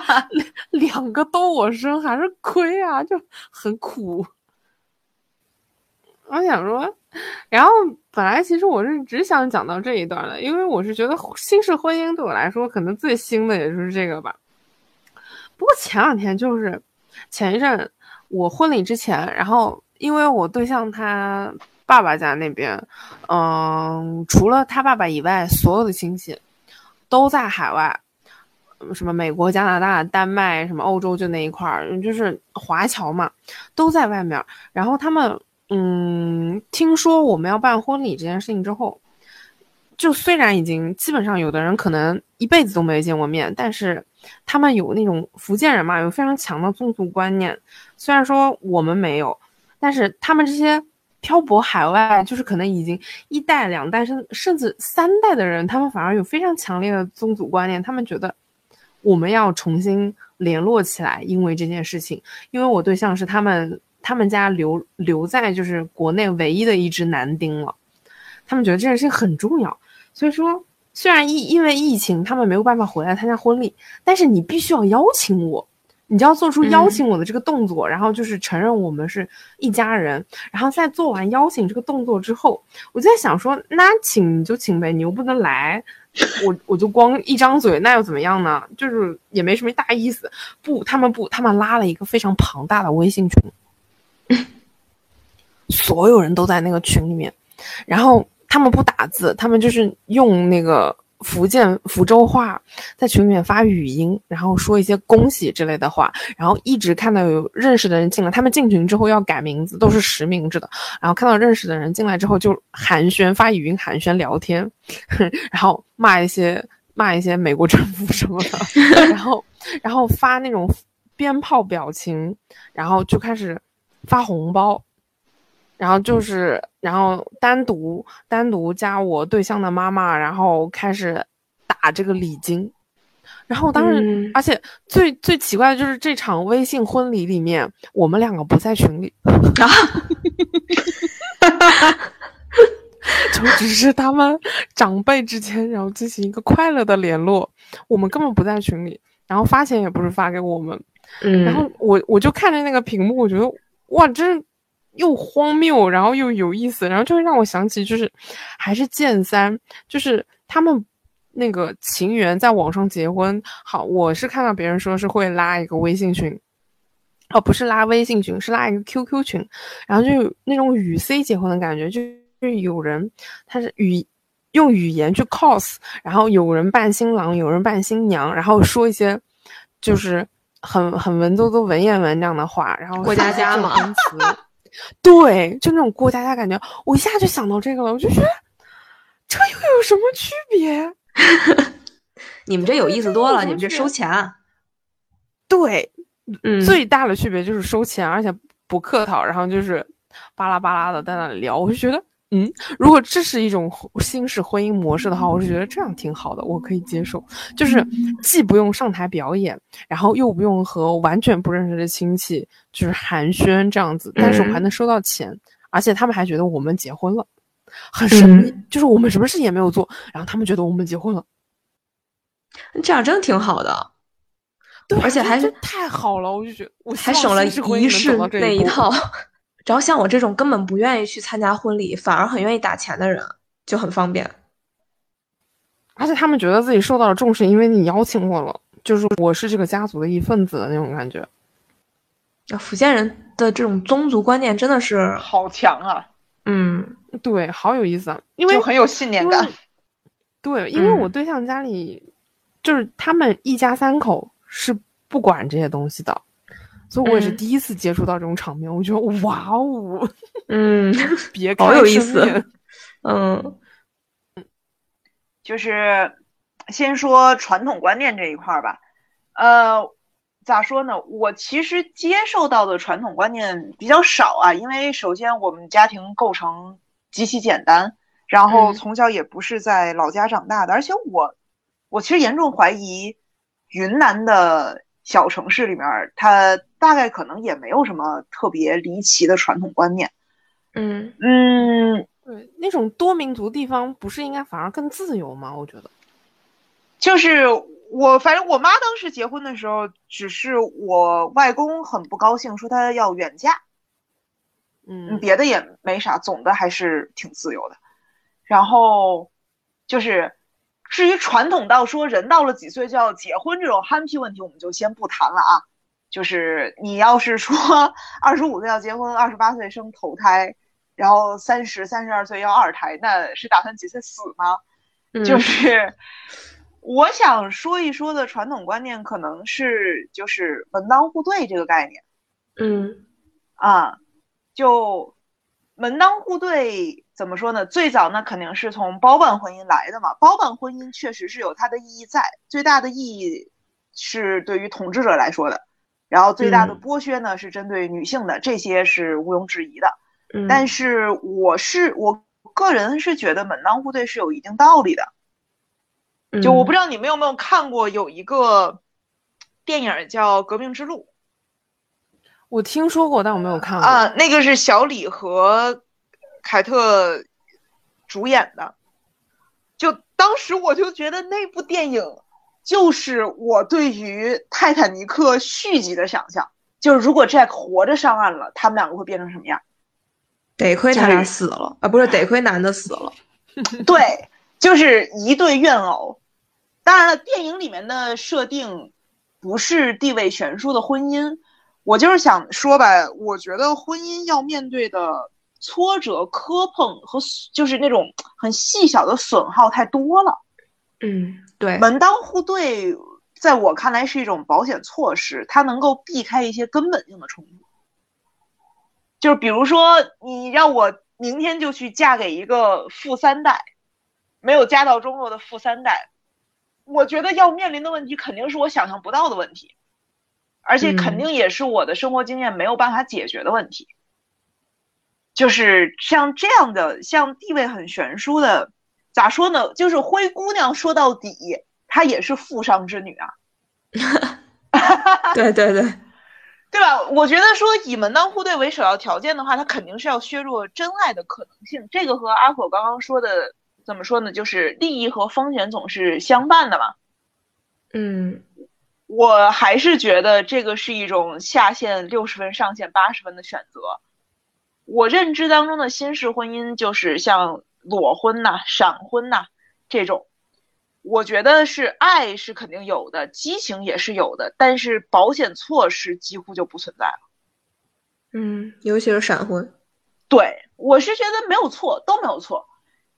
两个都我生还是亏啊，就很苦。我想说，然后本来其实我是只想讲到这一段的，因为我是觉得新式婚姻对我来说可能最新的也就是这个吧。不过前两天就是前一阵我婚礼之前，然后因为我对象他爸爸家那边，嗯，除了他爸爸以外，所有的亲戚都在海外，什么美国、加拿大、丹麦，什么欧洲就那一块儿，就是华侨嘛，都在外面。然后他们，嗯，听说我们要办婚礼这件事情之后，就虽然已经基本上有的人可能一辈子都没见过面，但是他们有那种福建人嘛，有非常强的宗族观念。虽然说我们没有，但是他们这些漂泊海外，就是可能已经一代、两代，甚甚至三代的人，他们反而有非常强烈的宗族观念。他们觉得我们要重新联络起来，因为这件事情。因为我对象是他们他们家留留在就是国内唯一的一只男丁了，他们觉得这件事情很重要。所以说，虽然因因为疫情他们没有办法回来参加婚礼，但是你必须要邀请我，你就要做出邀请我的这个动作，然后就是承认我们是一家人。然后在做完邀请这个动作之后，我就在想说，那请你就请呗，你又不能来，我我就光一张嘴，那又怎么样呢？就是也没什么大意思。不，他们不，他们拉了一个非常庞大的微信群，所有人都在那个群里面，然后他们不打字，他们就是用那个。福建福州话在群里面发语音，然后说一些恭喜之类的话，然后一直看到有认识的人进来，他们进群之后要改名字，都是实名制的。然后看到认识的人进来之后，就寒暄发语音寒暄聊天，然后骂一些骂一些美国政府什么的，然后然后发那种鞭炮表情，然后就开始发红包。然后就是，然后单独单独加我对象的妈妈，然后开始打这个礼金。然后当时，而且最最奇怪的就是这场微信婚礼里面，我们两个不在群里，啊，就只是他们长辈之间，然后进行一个快乐的联络。我们根本不在群里，然后发钱也不是发给我们。嗯，然后我我就看着那个屏幕，我觉得哇，真。又荒谬，然后又有意思，然后就会让我想起，就是还是剑三，就是他们那个情缘在网上结婚。好，我是看到别人说是会拉一个微信群，哦，不是拉微信群，是拉一个 QQ 群，然后就有那种语 C 结婚的感觉，就是有人他是语用语言去 cos，然后有人扮新郎，有人扮新娘，然后说一些就是很很文绉绉文言文这样的话，然后过家 家嘛。对，就那种过家家感觉，我一下就想到这个了，我就觉得这又有什么区别？你们这有意思多了，你们这收钱。对，嗯，最大的区别就是收钱，而且不客套，然后就是巴拉巴拉的在那里聊，我就觉得。嗯，如果这是一种新式婚姻模式的话，我是觉得这样挺好的，我可以接受。就是既不用上台表演，然后又不用和完全不认识的亲戚就是寒暄这样子，但是我还能收到钱，而且他们还觉得我们结婚了，很神秘。就是我们什么事情也没有做，然后他们觉得我们结婚了，这样真的挺好的。对，而且还是太好了，我就觉得我还省了仪式那一套。只要像我这种根本不愿意去参加婚礼，反而很愿意打钱的人，就很方便。而且他们觉得自己受到了重视，因为你邀请我了，就是我是这个家族的一份子的那种感觉。啊，福建人的这种宗族观念真的是好强啊！嗯，对，好有意思啊，因为很有信念感。对，因为我对象家里就是他们一家三口是不管这些东西的。所以我也是第一次接触到这种场面，我觉得哇哦，嗯，别好有意思，嗯，就是先说传统观念这一块儿吧，呃，咋说呢？我其实接受到的传统观念比较少啊，因为首先我们家庭构成极其简单，然后从小也不是在老家长大的，而且我我其实严重怀疑云南的小城市里面它。大概可能也没有什么特别离奇的传统观念，嗯嗯，对，那种多民族地方不是应该反而更自由吗？我觉得，就是我反正我妈当时结婚的时候，只是我外公很不高兴，说他要远嫁，嗯，别的也没啥，总的还是挺自由的。然后就是至于传统到说人到了几岁就要结婚这种憨批问题，我们就先不谈了啊。就是你要是说 二十五岁要结婚，二十八岁生头胎，然后三十三十二岁要二胎，那是打算几岁死吗？就是我想说一说的传统观念，可能是就是门当户对这个概念。嗯，啊，就门当户对怎么说呢？最早那肯定是从包办婚姻来的嘛。包办婚姻确实是有它的意义在，最大的意义是对于统治者来说的。然后最大的剥削呢，是针对女性的，这些是毋庸置疑的。但是我是我个人是觉得门当户对是有一定道理的。就我不知道你们有没有看过有一个电影叫《革命之路》，我听说过，但我没有看过啊。那个是小李和凯特主演的。就当时我就觉得那部电影。就是我对于泰坦尼克续集的想象，就是如果 Jack 活着上岸了，他们两个会变成什么样？得亏他俩死了啊，不是得亏男的死了。对，就是一对怨偶。当然了，电影里面的设定不是地位悬殊的婚姻。我就是想说吧，我觉得婚姻要面对的挫折、磕碰和就是那种很细小的损耗太多了。嗯，对，门当户对，在我看来是一种保险措施，它能够避开一些根本性的冲突。就是比如说，你让我明天就去嫁给一个富三代，没有家道中落的富三代，我觉得要面临的问题肯定是我想象不到的问题，而且肯定也是我的生活经验没有办法解决的问题。就是像这样的，像地位很悬殊的。咋说呢？就是灰姑娘说到底，她也是富商之女啊。对对对，对吧？我觉得说以门当户对为首要条件的话，她肯定是要削弱真爱的可能性。这个和阿火刚刚说的怎么说呢？就是利益和风险总是相伴的嘛。嗯，我还是觉得这个是一种下限六十分、上限八十分的选择。我认知当中的新式婚姻就是像。裸婚呐，闪婚呐，这种，我觉得是爱是肯定有的，激情也是有的，但是保险措施几乎就不存在了。嗯，尤其是闪婚。对，我是觉得没有错，都没有错，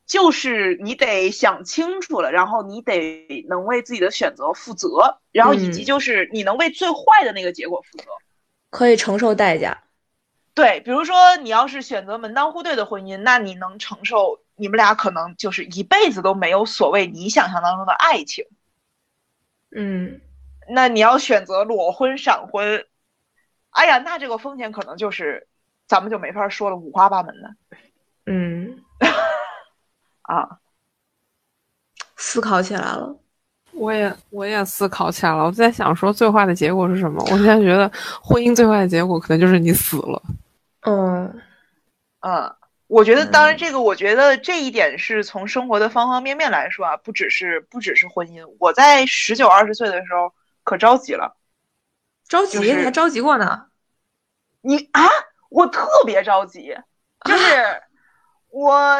就是你得想清楚了，然后你得能为自己的选择负责，然后以及就是你能为最坏的那个结果负责，可以承受代价。对，比如说你要是选择门当户对的婚姻，那你能承受。你们俩可能就是一辈子都没有所谓你想象当中的爱情，嗯，那你要选择裸婚闪婚，哎呀，那这个风险可能就是咱们就没法说了，五花八门的，嗯，啊，思考起来了，我也我也思考起来了，我在想说最坏的结果是什么？我现在觉得婚姻最坏的结果可能就是你死了，嗯，嗯。我觉得，当然，这个我觉得这一点是从生活的方方面面来说啊，不只是不只是婚姻。我在十九二十岁的时候可着急了，着急？你还着急过呢？你啊，我特别着急，就是我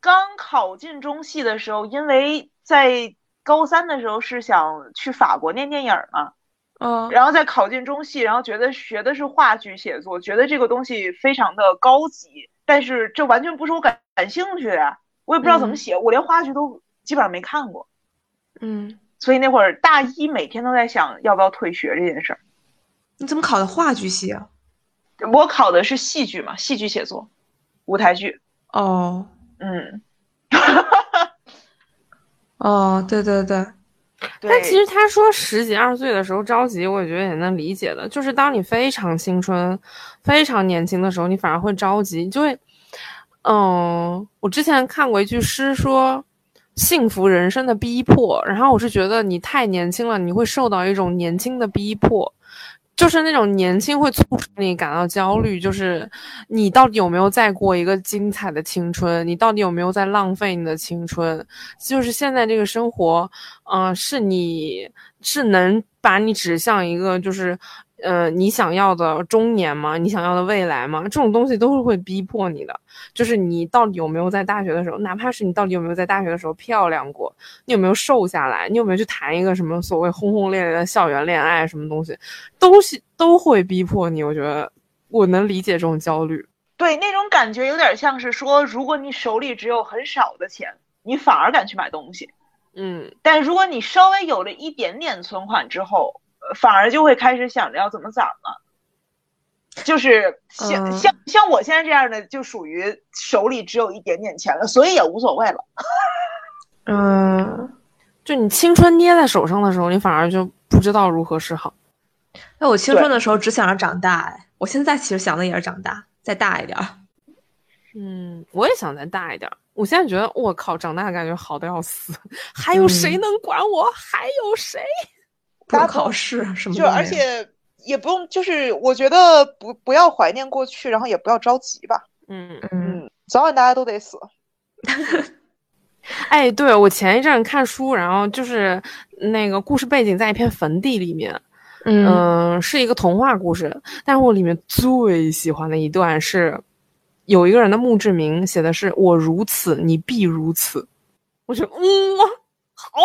刚考进中戏的时候，因为在高三的时候是想去法国念电影嘛，嗯，然后再考进中戏，然后觉得学的是话剧写作，觉得这个东西非常的高级。但是这完全不是我感感兴趣的，我也不知道怎么写，我连话剧都基本上没看过。嗯，所以那会儿大一每天都在想要不要退学这件事儿。你怎么考的话剧系啊？我考的是戏剧嘛，戏剧写作，舞台剧。哦，嗯，哦，对对对。但其实他说十几二十岁的时候着急，我也觉得也能理解的。就是当你非常青春、非常年轻的时候，你反而会着急，就会，嗯，我之前看过一句诗说，幸福人生的逼迫。然后我是觉得你太年轻了，你会受到一种年轻的逼迫。就是那种年轻会促使你感到焦虑，就是你到底有没有再过一个精彩的青春？你到底有没有在浪费你的青春？就是现在这个生活，嗯，是你是能把你指向一个就是。呃，你想要的中年吗？你想要的未来吗？这种东西都是会逼迫你的。就是你到底有没有在大学的时候，哪怕是你到底有没有在大学的时候漂亮过，你有没有瘦下来，你有没有去谈一个什么所谓轰轰烈烈的校园恋爱，什么东西，都是都会逼迫你。我觉得我能理解这种焦虑。对，那种感觉有点像是说，如果你手里只有很少的钱，你反而敢去买东西。嗯，但如果你稍微有了一点点存款之后。反而就会开始想着要怎么攒了，就是像像像我现在这样的，就属于手里只有一点点钱了，所以也无所谓了。嗯，就你青春捏在手上的时候，你反而就不知道如何是好。那我青春的时候只想着长大，哎，我现在其实想的也是长大，再大一点。嗯，我也想再大一点。我现在觉得，我靠，长大感觉好的要死，还有谁能管我？还有谁？不用考试什么？就而且也不用，就是我觉得不不要怀念过去，然后也不要着急吧。嗯嗯，早晚大家都得死。哎，对我前一阵看书，然后就是那个故事背景在一片坟地里面，嗯嗯、是一个童话故事。但是我里面最喜欢的一段是，有一个人的墓志铭写的是“我如此，你必如此”。我觉得，嗯，好，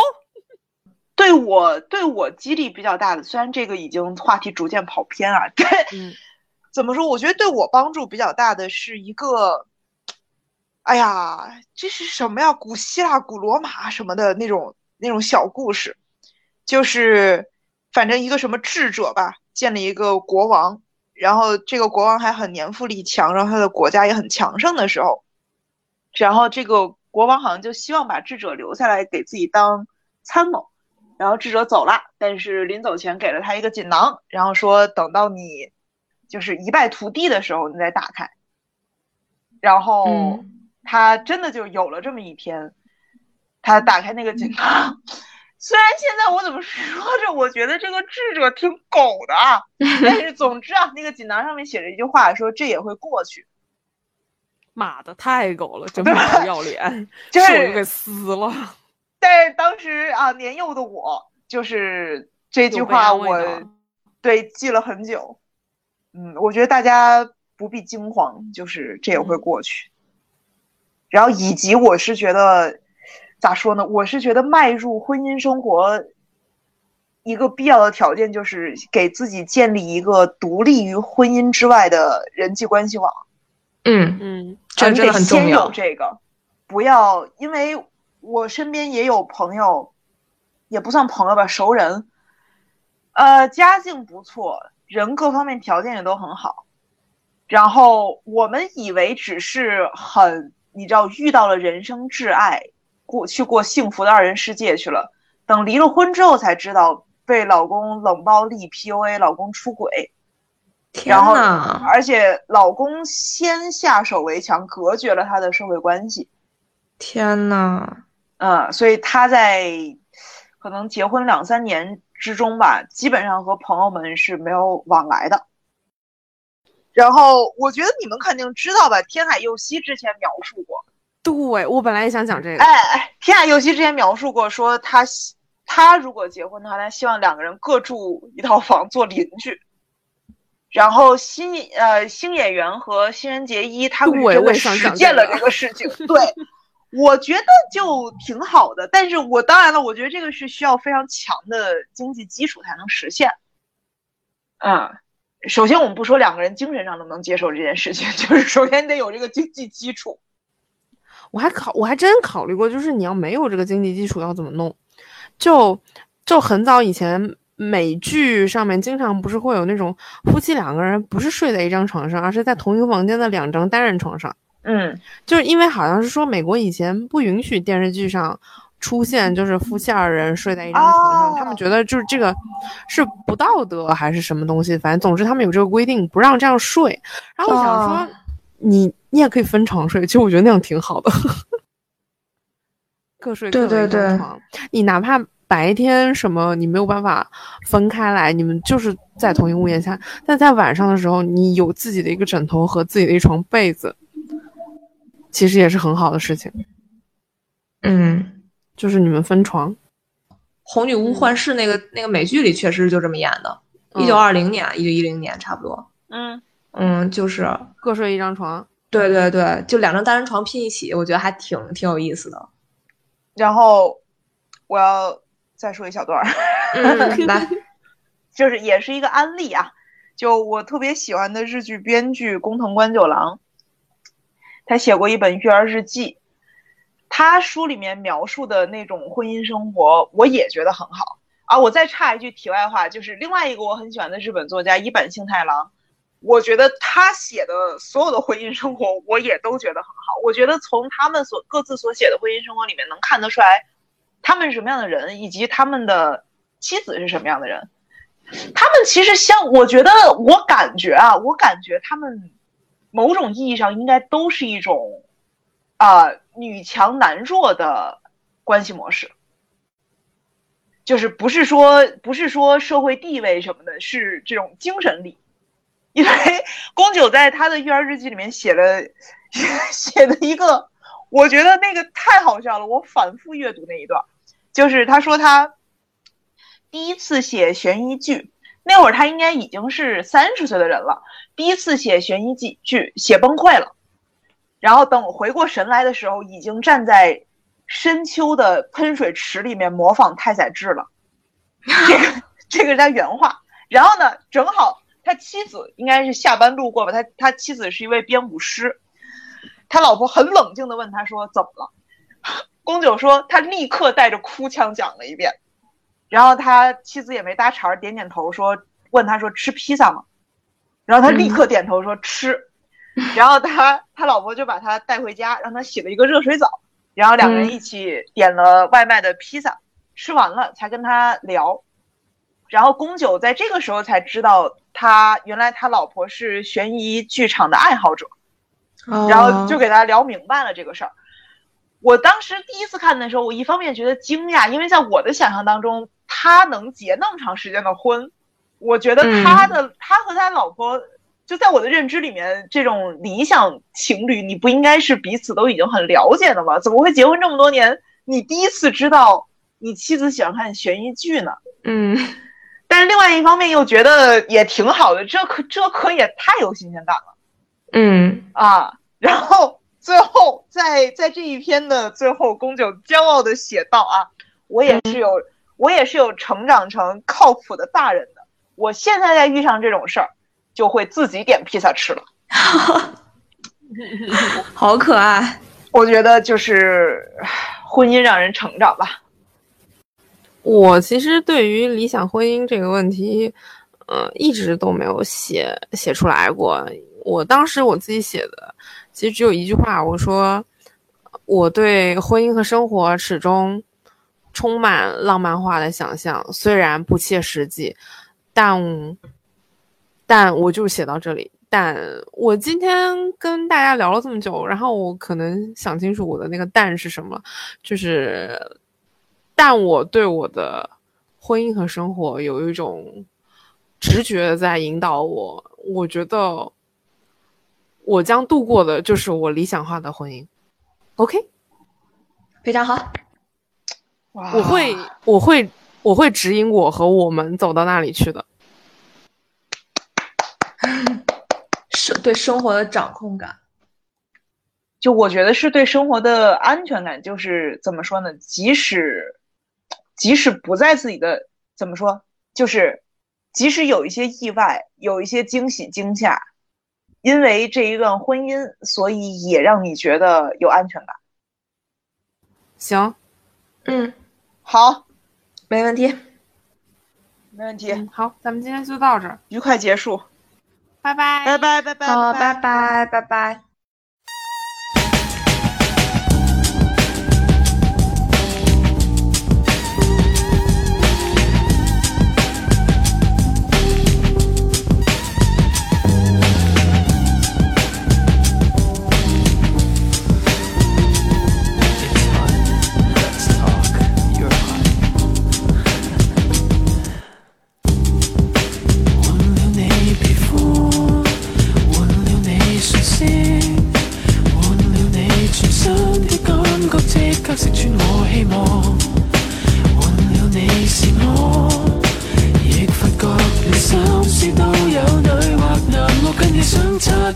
对我对我激励比较大的，虽然这个已经话题逐渐跑偏啊，对，嗯 怎么说？我觉得对我帮助比较大的是一个，哎呀，这是什么呀？古希腊、古罗马什么的那种那种小故事，就是反正一个什么智者吧，建了一个国王，然后这个国王还很年富力强，然后他的国家也很强盛的时候，然后这个国王好像就希望把智者留下来给自己当参谋，然后智者走了，但是临走前给了他一个锦囊，然后说等到你就是一败涂地的时候，你再打开。然后嗯他真的就有了这么一天，他打开那个锦囊。虽然现在我怎么说着，我觉得这个智者挺狗的啊，但是总之啊，那个锦囊上面写着一句话，说这也会过去。妈的，太狗了，真不要脸，就是手就给撕了。但是当时啊，年幼的我，就是这句话我对记了很久。嗯，我觉得大家不必惊慌，就是这也会过去。然后以及我是觉得，咋说呢？我是觉得迈入婚姻生活，一个必要的条件就是给自己建立一个独立于婚姻之外的人际关系网。嗯，嗯啊你这真的得先有很重要。这个，不要因为我身边也有朋友，也不算朋友吧，熟人，呃，家境不错，人各方面条件也都很好，然后我们以为只是很，你知道，遇到了人生挚爱，过去过幸福的二人世界去了，等离了婚之后才知道被老公冷暴力 PUA，老公出轨，天然后呐，而且老公先下手为强，隔绝了他的社会关系。天呐，嗯，所以他在可能结婚两三年之中吧，基本上和朋友们是没有往来的。然后我觉得你们肯定知道吧，天海佑希之前描述过，对我本来也想讲这个，哎哎，天海佑希之前描述过，说他希他如果结婚的话，他希望两个人各住一套房，做邻居。然后新呃新演员和新人结衣他们是真的对我也想实践了这个事情，对，我觉得就挺好的。但是我当然了，我觉得这个是需要非常强的经济基础才能实现。嗯，首先我们不说两个人精神上能不能接受这件事情，就是首先得有这个经济基础。我还考，我还真考虑过，就是你要没有这个经济基础要怎么弄？就就很早以前美剧上面经常不是会有那种夫妻两个人不是睡在一张床上，而是在同一个房间的两张单人床上，嗯就是因为好像是说美国以前不允许电视剧上。出现就是夫妻二人睡在一张床上，哦他们觉得就是这个是不道德还是什么东西，反正总之他们有这个规定，不让这样睡。然后我想说，哦你你也可以分床睡，其实我觉得那样挺好的，各睡各的一对对对张床。你哪怕白天什么你没有办法分开来，你们就是在同一屋檐下，但在晚上的时候，你有自己的一个枕头和自己的一床被子，其实也是很好的事情。嗯，就是你们分床，《红女巫幻视》那个那个美剧里确实就这么演的，一九二零年、一九一零年差不多。嗯，嗯，就是各睡一张床。对对对，就两张单人床拼一起，我觉得还挺挺有意思的。然后我要再说一小段儿。嗯，来，就是也是一个案例啊。就我特别喜欢的日剧编剧工藤官九郎，他写过一本育儿日记，他书里面描述的那种婚姻生活，我也觉得很好啊。我再插一句题外话，就是另外一个我很喜欢的日本作家一坂幸太郎，我觉得他写的所有的婚姻生活，我也都觉得很好。我觉得从他们所各自所写的婚姻生活里面，能看得出来他们是什么样的人，以及他们的妻子是什么样的人。他们其实相，我觉得我感觉啊，我感觉他们某种意义上应该都是一种啊、女强男弱的关系模式，就是不是说不是说社会地位什么的，是这种精神力。因为宫九在他的育儿日记里面写了写的一个，我觉得那个太好笑了，我反复阅读那一段，就是他说他第一次写悬疑剧，那会儿他应该已经是三十岁的人了，第一次写悬疑剧剧写崩溃了，然后等回过神来的时候，已经站在深秋的喷水池里面模仿太宰治了，这个这个是他原话。然后呢，正好他妻子应该是下班路过吧，他他妻子是一位编舞师，他老婆很冷静的问他说怎么了？宫九说他立刻带着哭腔讲了一遍，然后他妻子也没搭茬儿，点点头说问他说吃披萨吗？然后他立刻点头说吃，然后他他老婆就把他带回家，让他洗了一个热水澡，然后两个人一起点了外卖的披萨，吃完了才跟他聊。然后宫九在这个时候才知道，他原来他老婆是悬疑剧场的爱好者，哦然后就给他聊明白了这个事儿。我当时第一次看的时候，我一方面觉得惊讶，因为在我的想象当中，他能结那么长时间的婚，我觉得他的、他和他老婆，就在我的认知里面，这种理想情侣，你不应该是彼此都已经很了解的吗？怎么会结婚这么多年，你第一次知道你妻子喜欢看悬疑剧呢？嗯但是另外一方面又觉得也挺好的，这可这可也太有新鲜感了。嗯啊，然后最后在在这一篇的最后，宫九骄傲的写道啊，我也是有、我也是有成长成靠谱的大人的，我现在再遇上这种事儿，就会自己点披萨吃了。好可爱。我觉得就是婚姻让人成长吧。我其实对于理想婚姻这个问题，呃，一直都没有写写出来过。我当时我自己写的，其实只有一句话，我说我对婚姻和生活始终充满浪漫化的想象，虽然不切实际，但但我就写到这里。但我今天跟大家聊了这么久，然后我可能想清楚我的那个“但”是什么，就是。但我对我的婚姻和生活有一种直觉在引导我，我觉得我将度过的就是我理想化的婚姻。OK，非常好。哇我会，我会，我会指引我和我们走到那里去的。生对生活的掌控感。就我觉得是对生活的安全感，就是怎么说呢？即使即使不在自己的怎么说，就是即使有一些意外，有一些惊喜惊吓，因为这一段婚姻，所以也让你觉得有安全感。行，嗯，好，没问题。没问题，嗯，好，咱们今天就到这儿，愉快结束，拜拜，拜拜拜拜，好，拜拜，拜拜。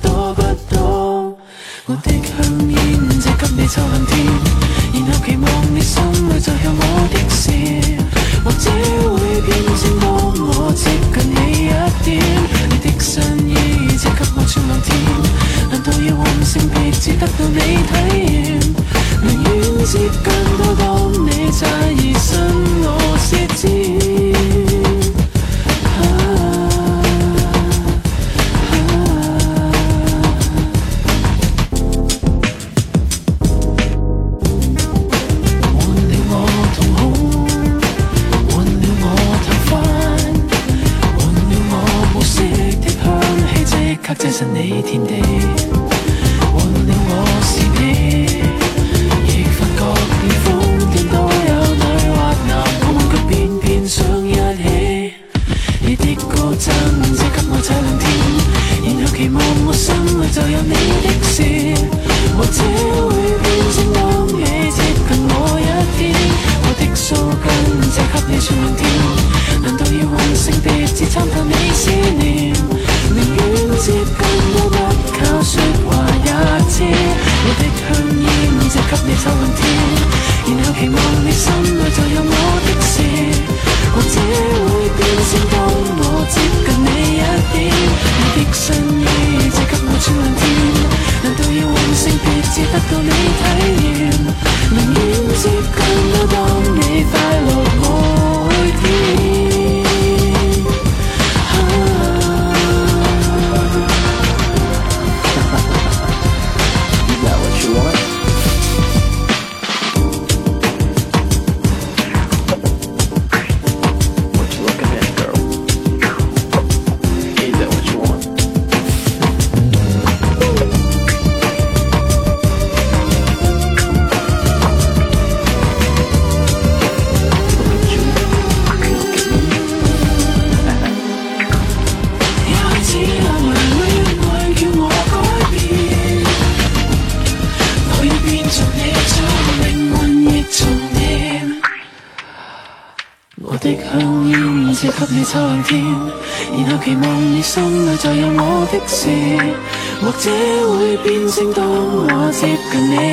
多不多？我的香烟借给你抽两天，然後期望你心里再有我的笑，或者會變成當我接近你一點，你的新衣借給我穿兩天，難道要換性別只得到你體驗？寧願接近到當你在变成當我接近你。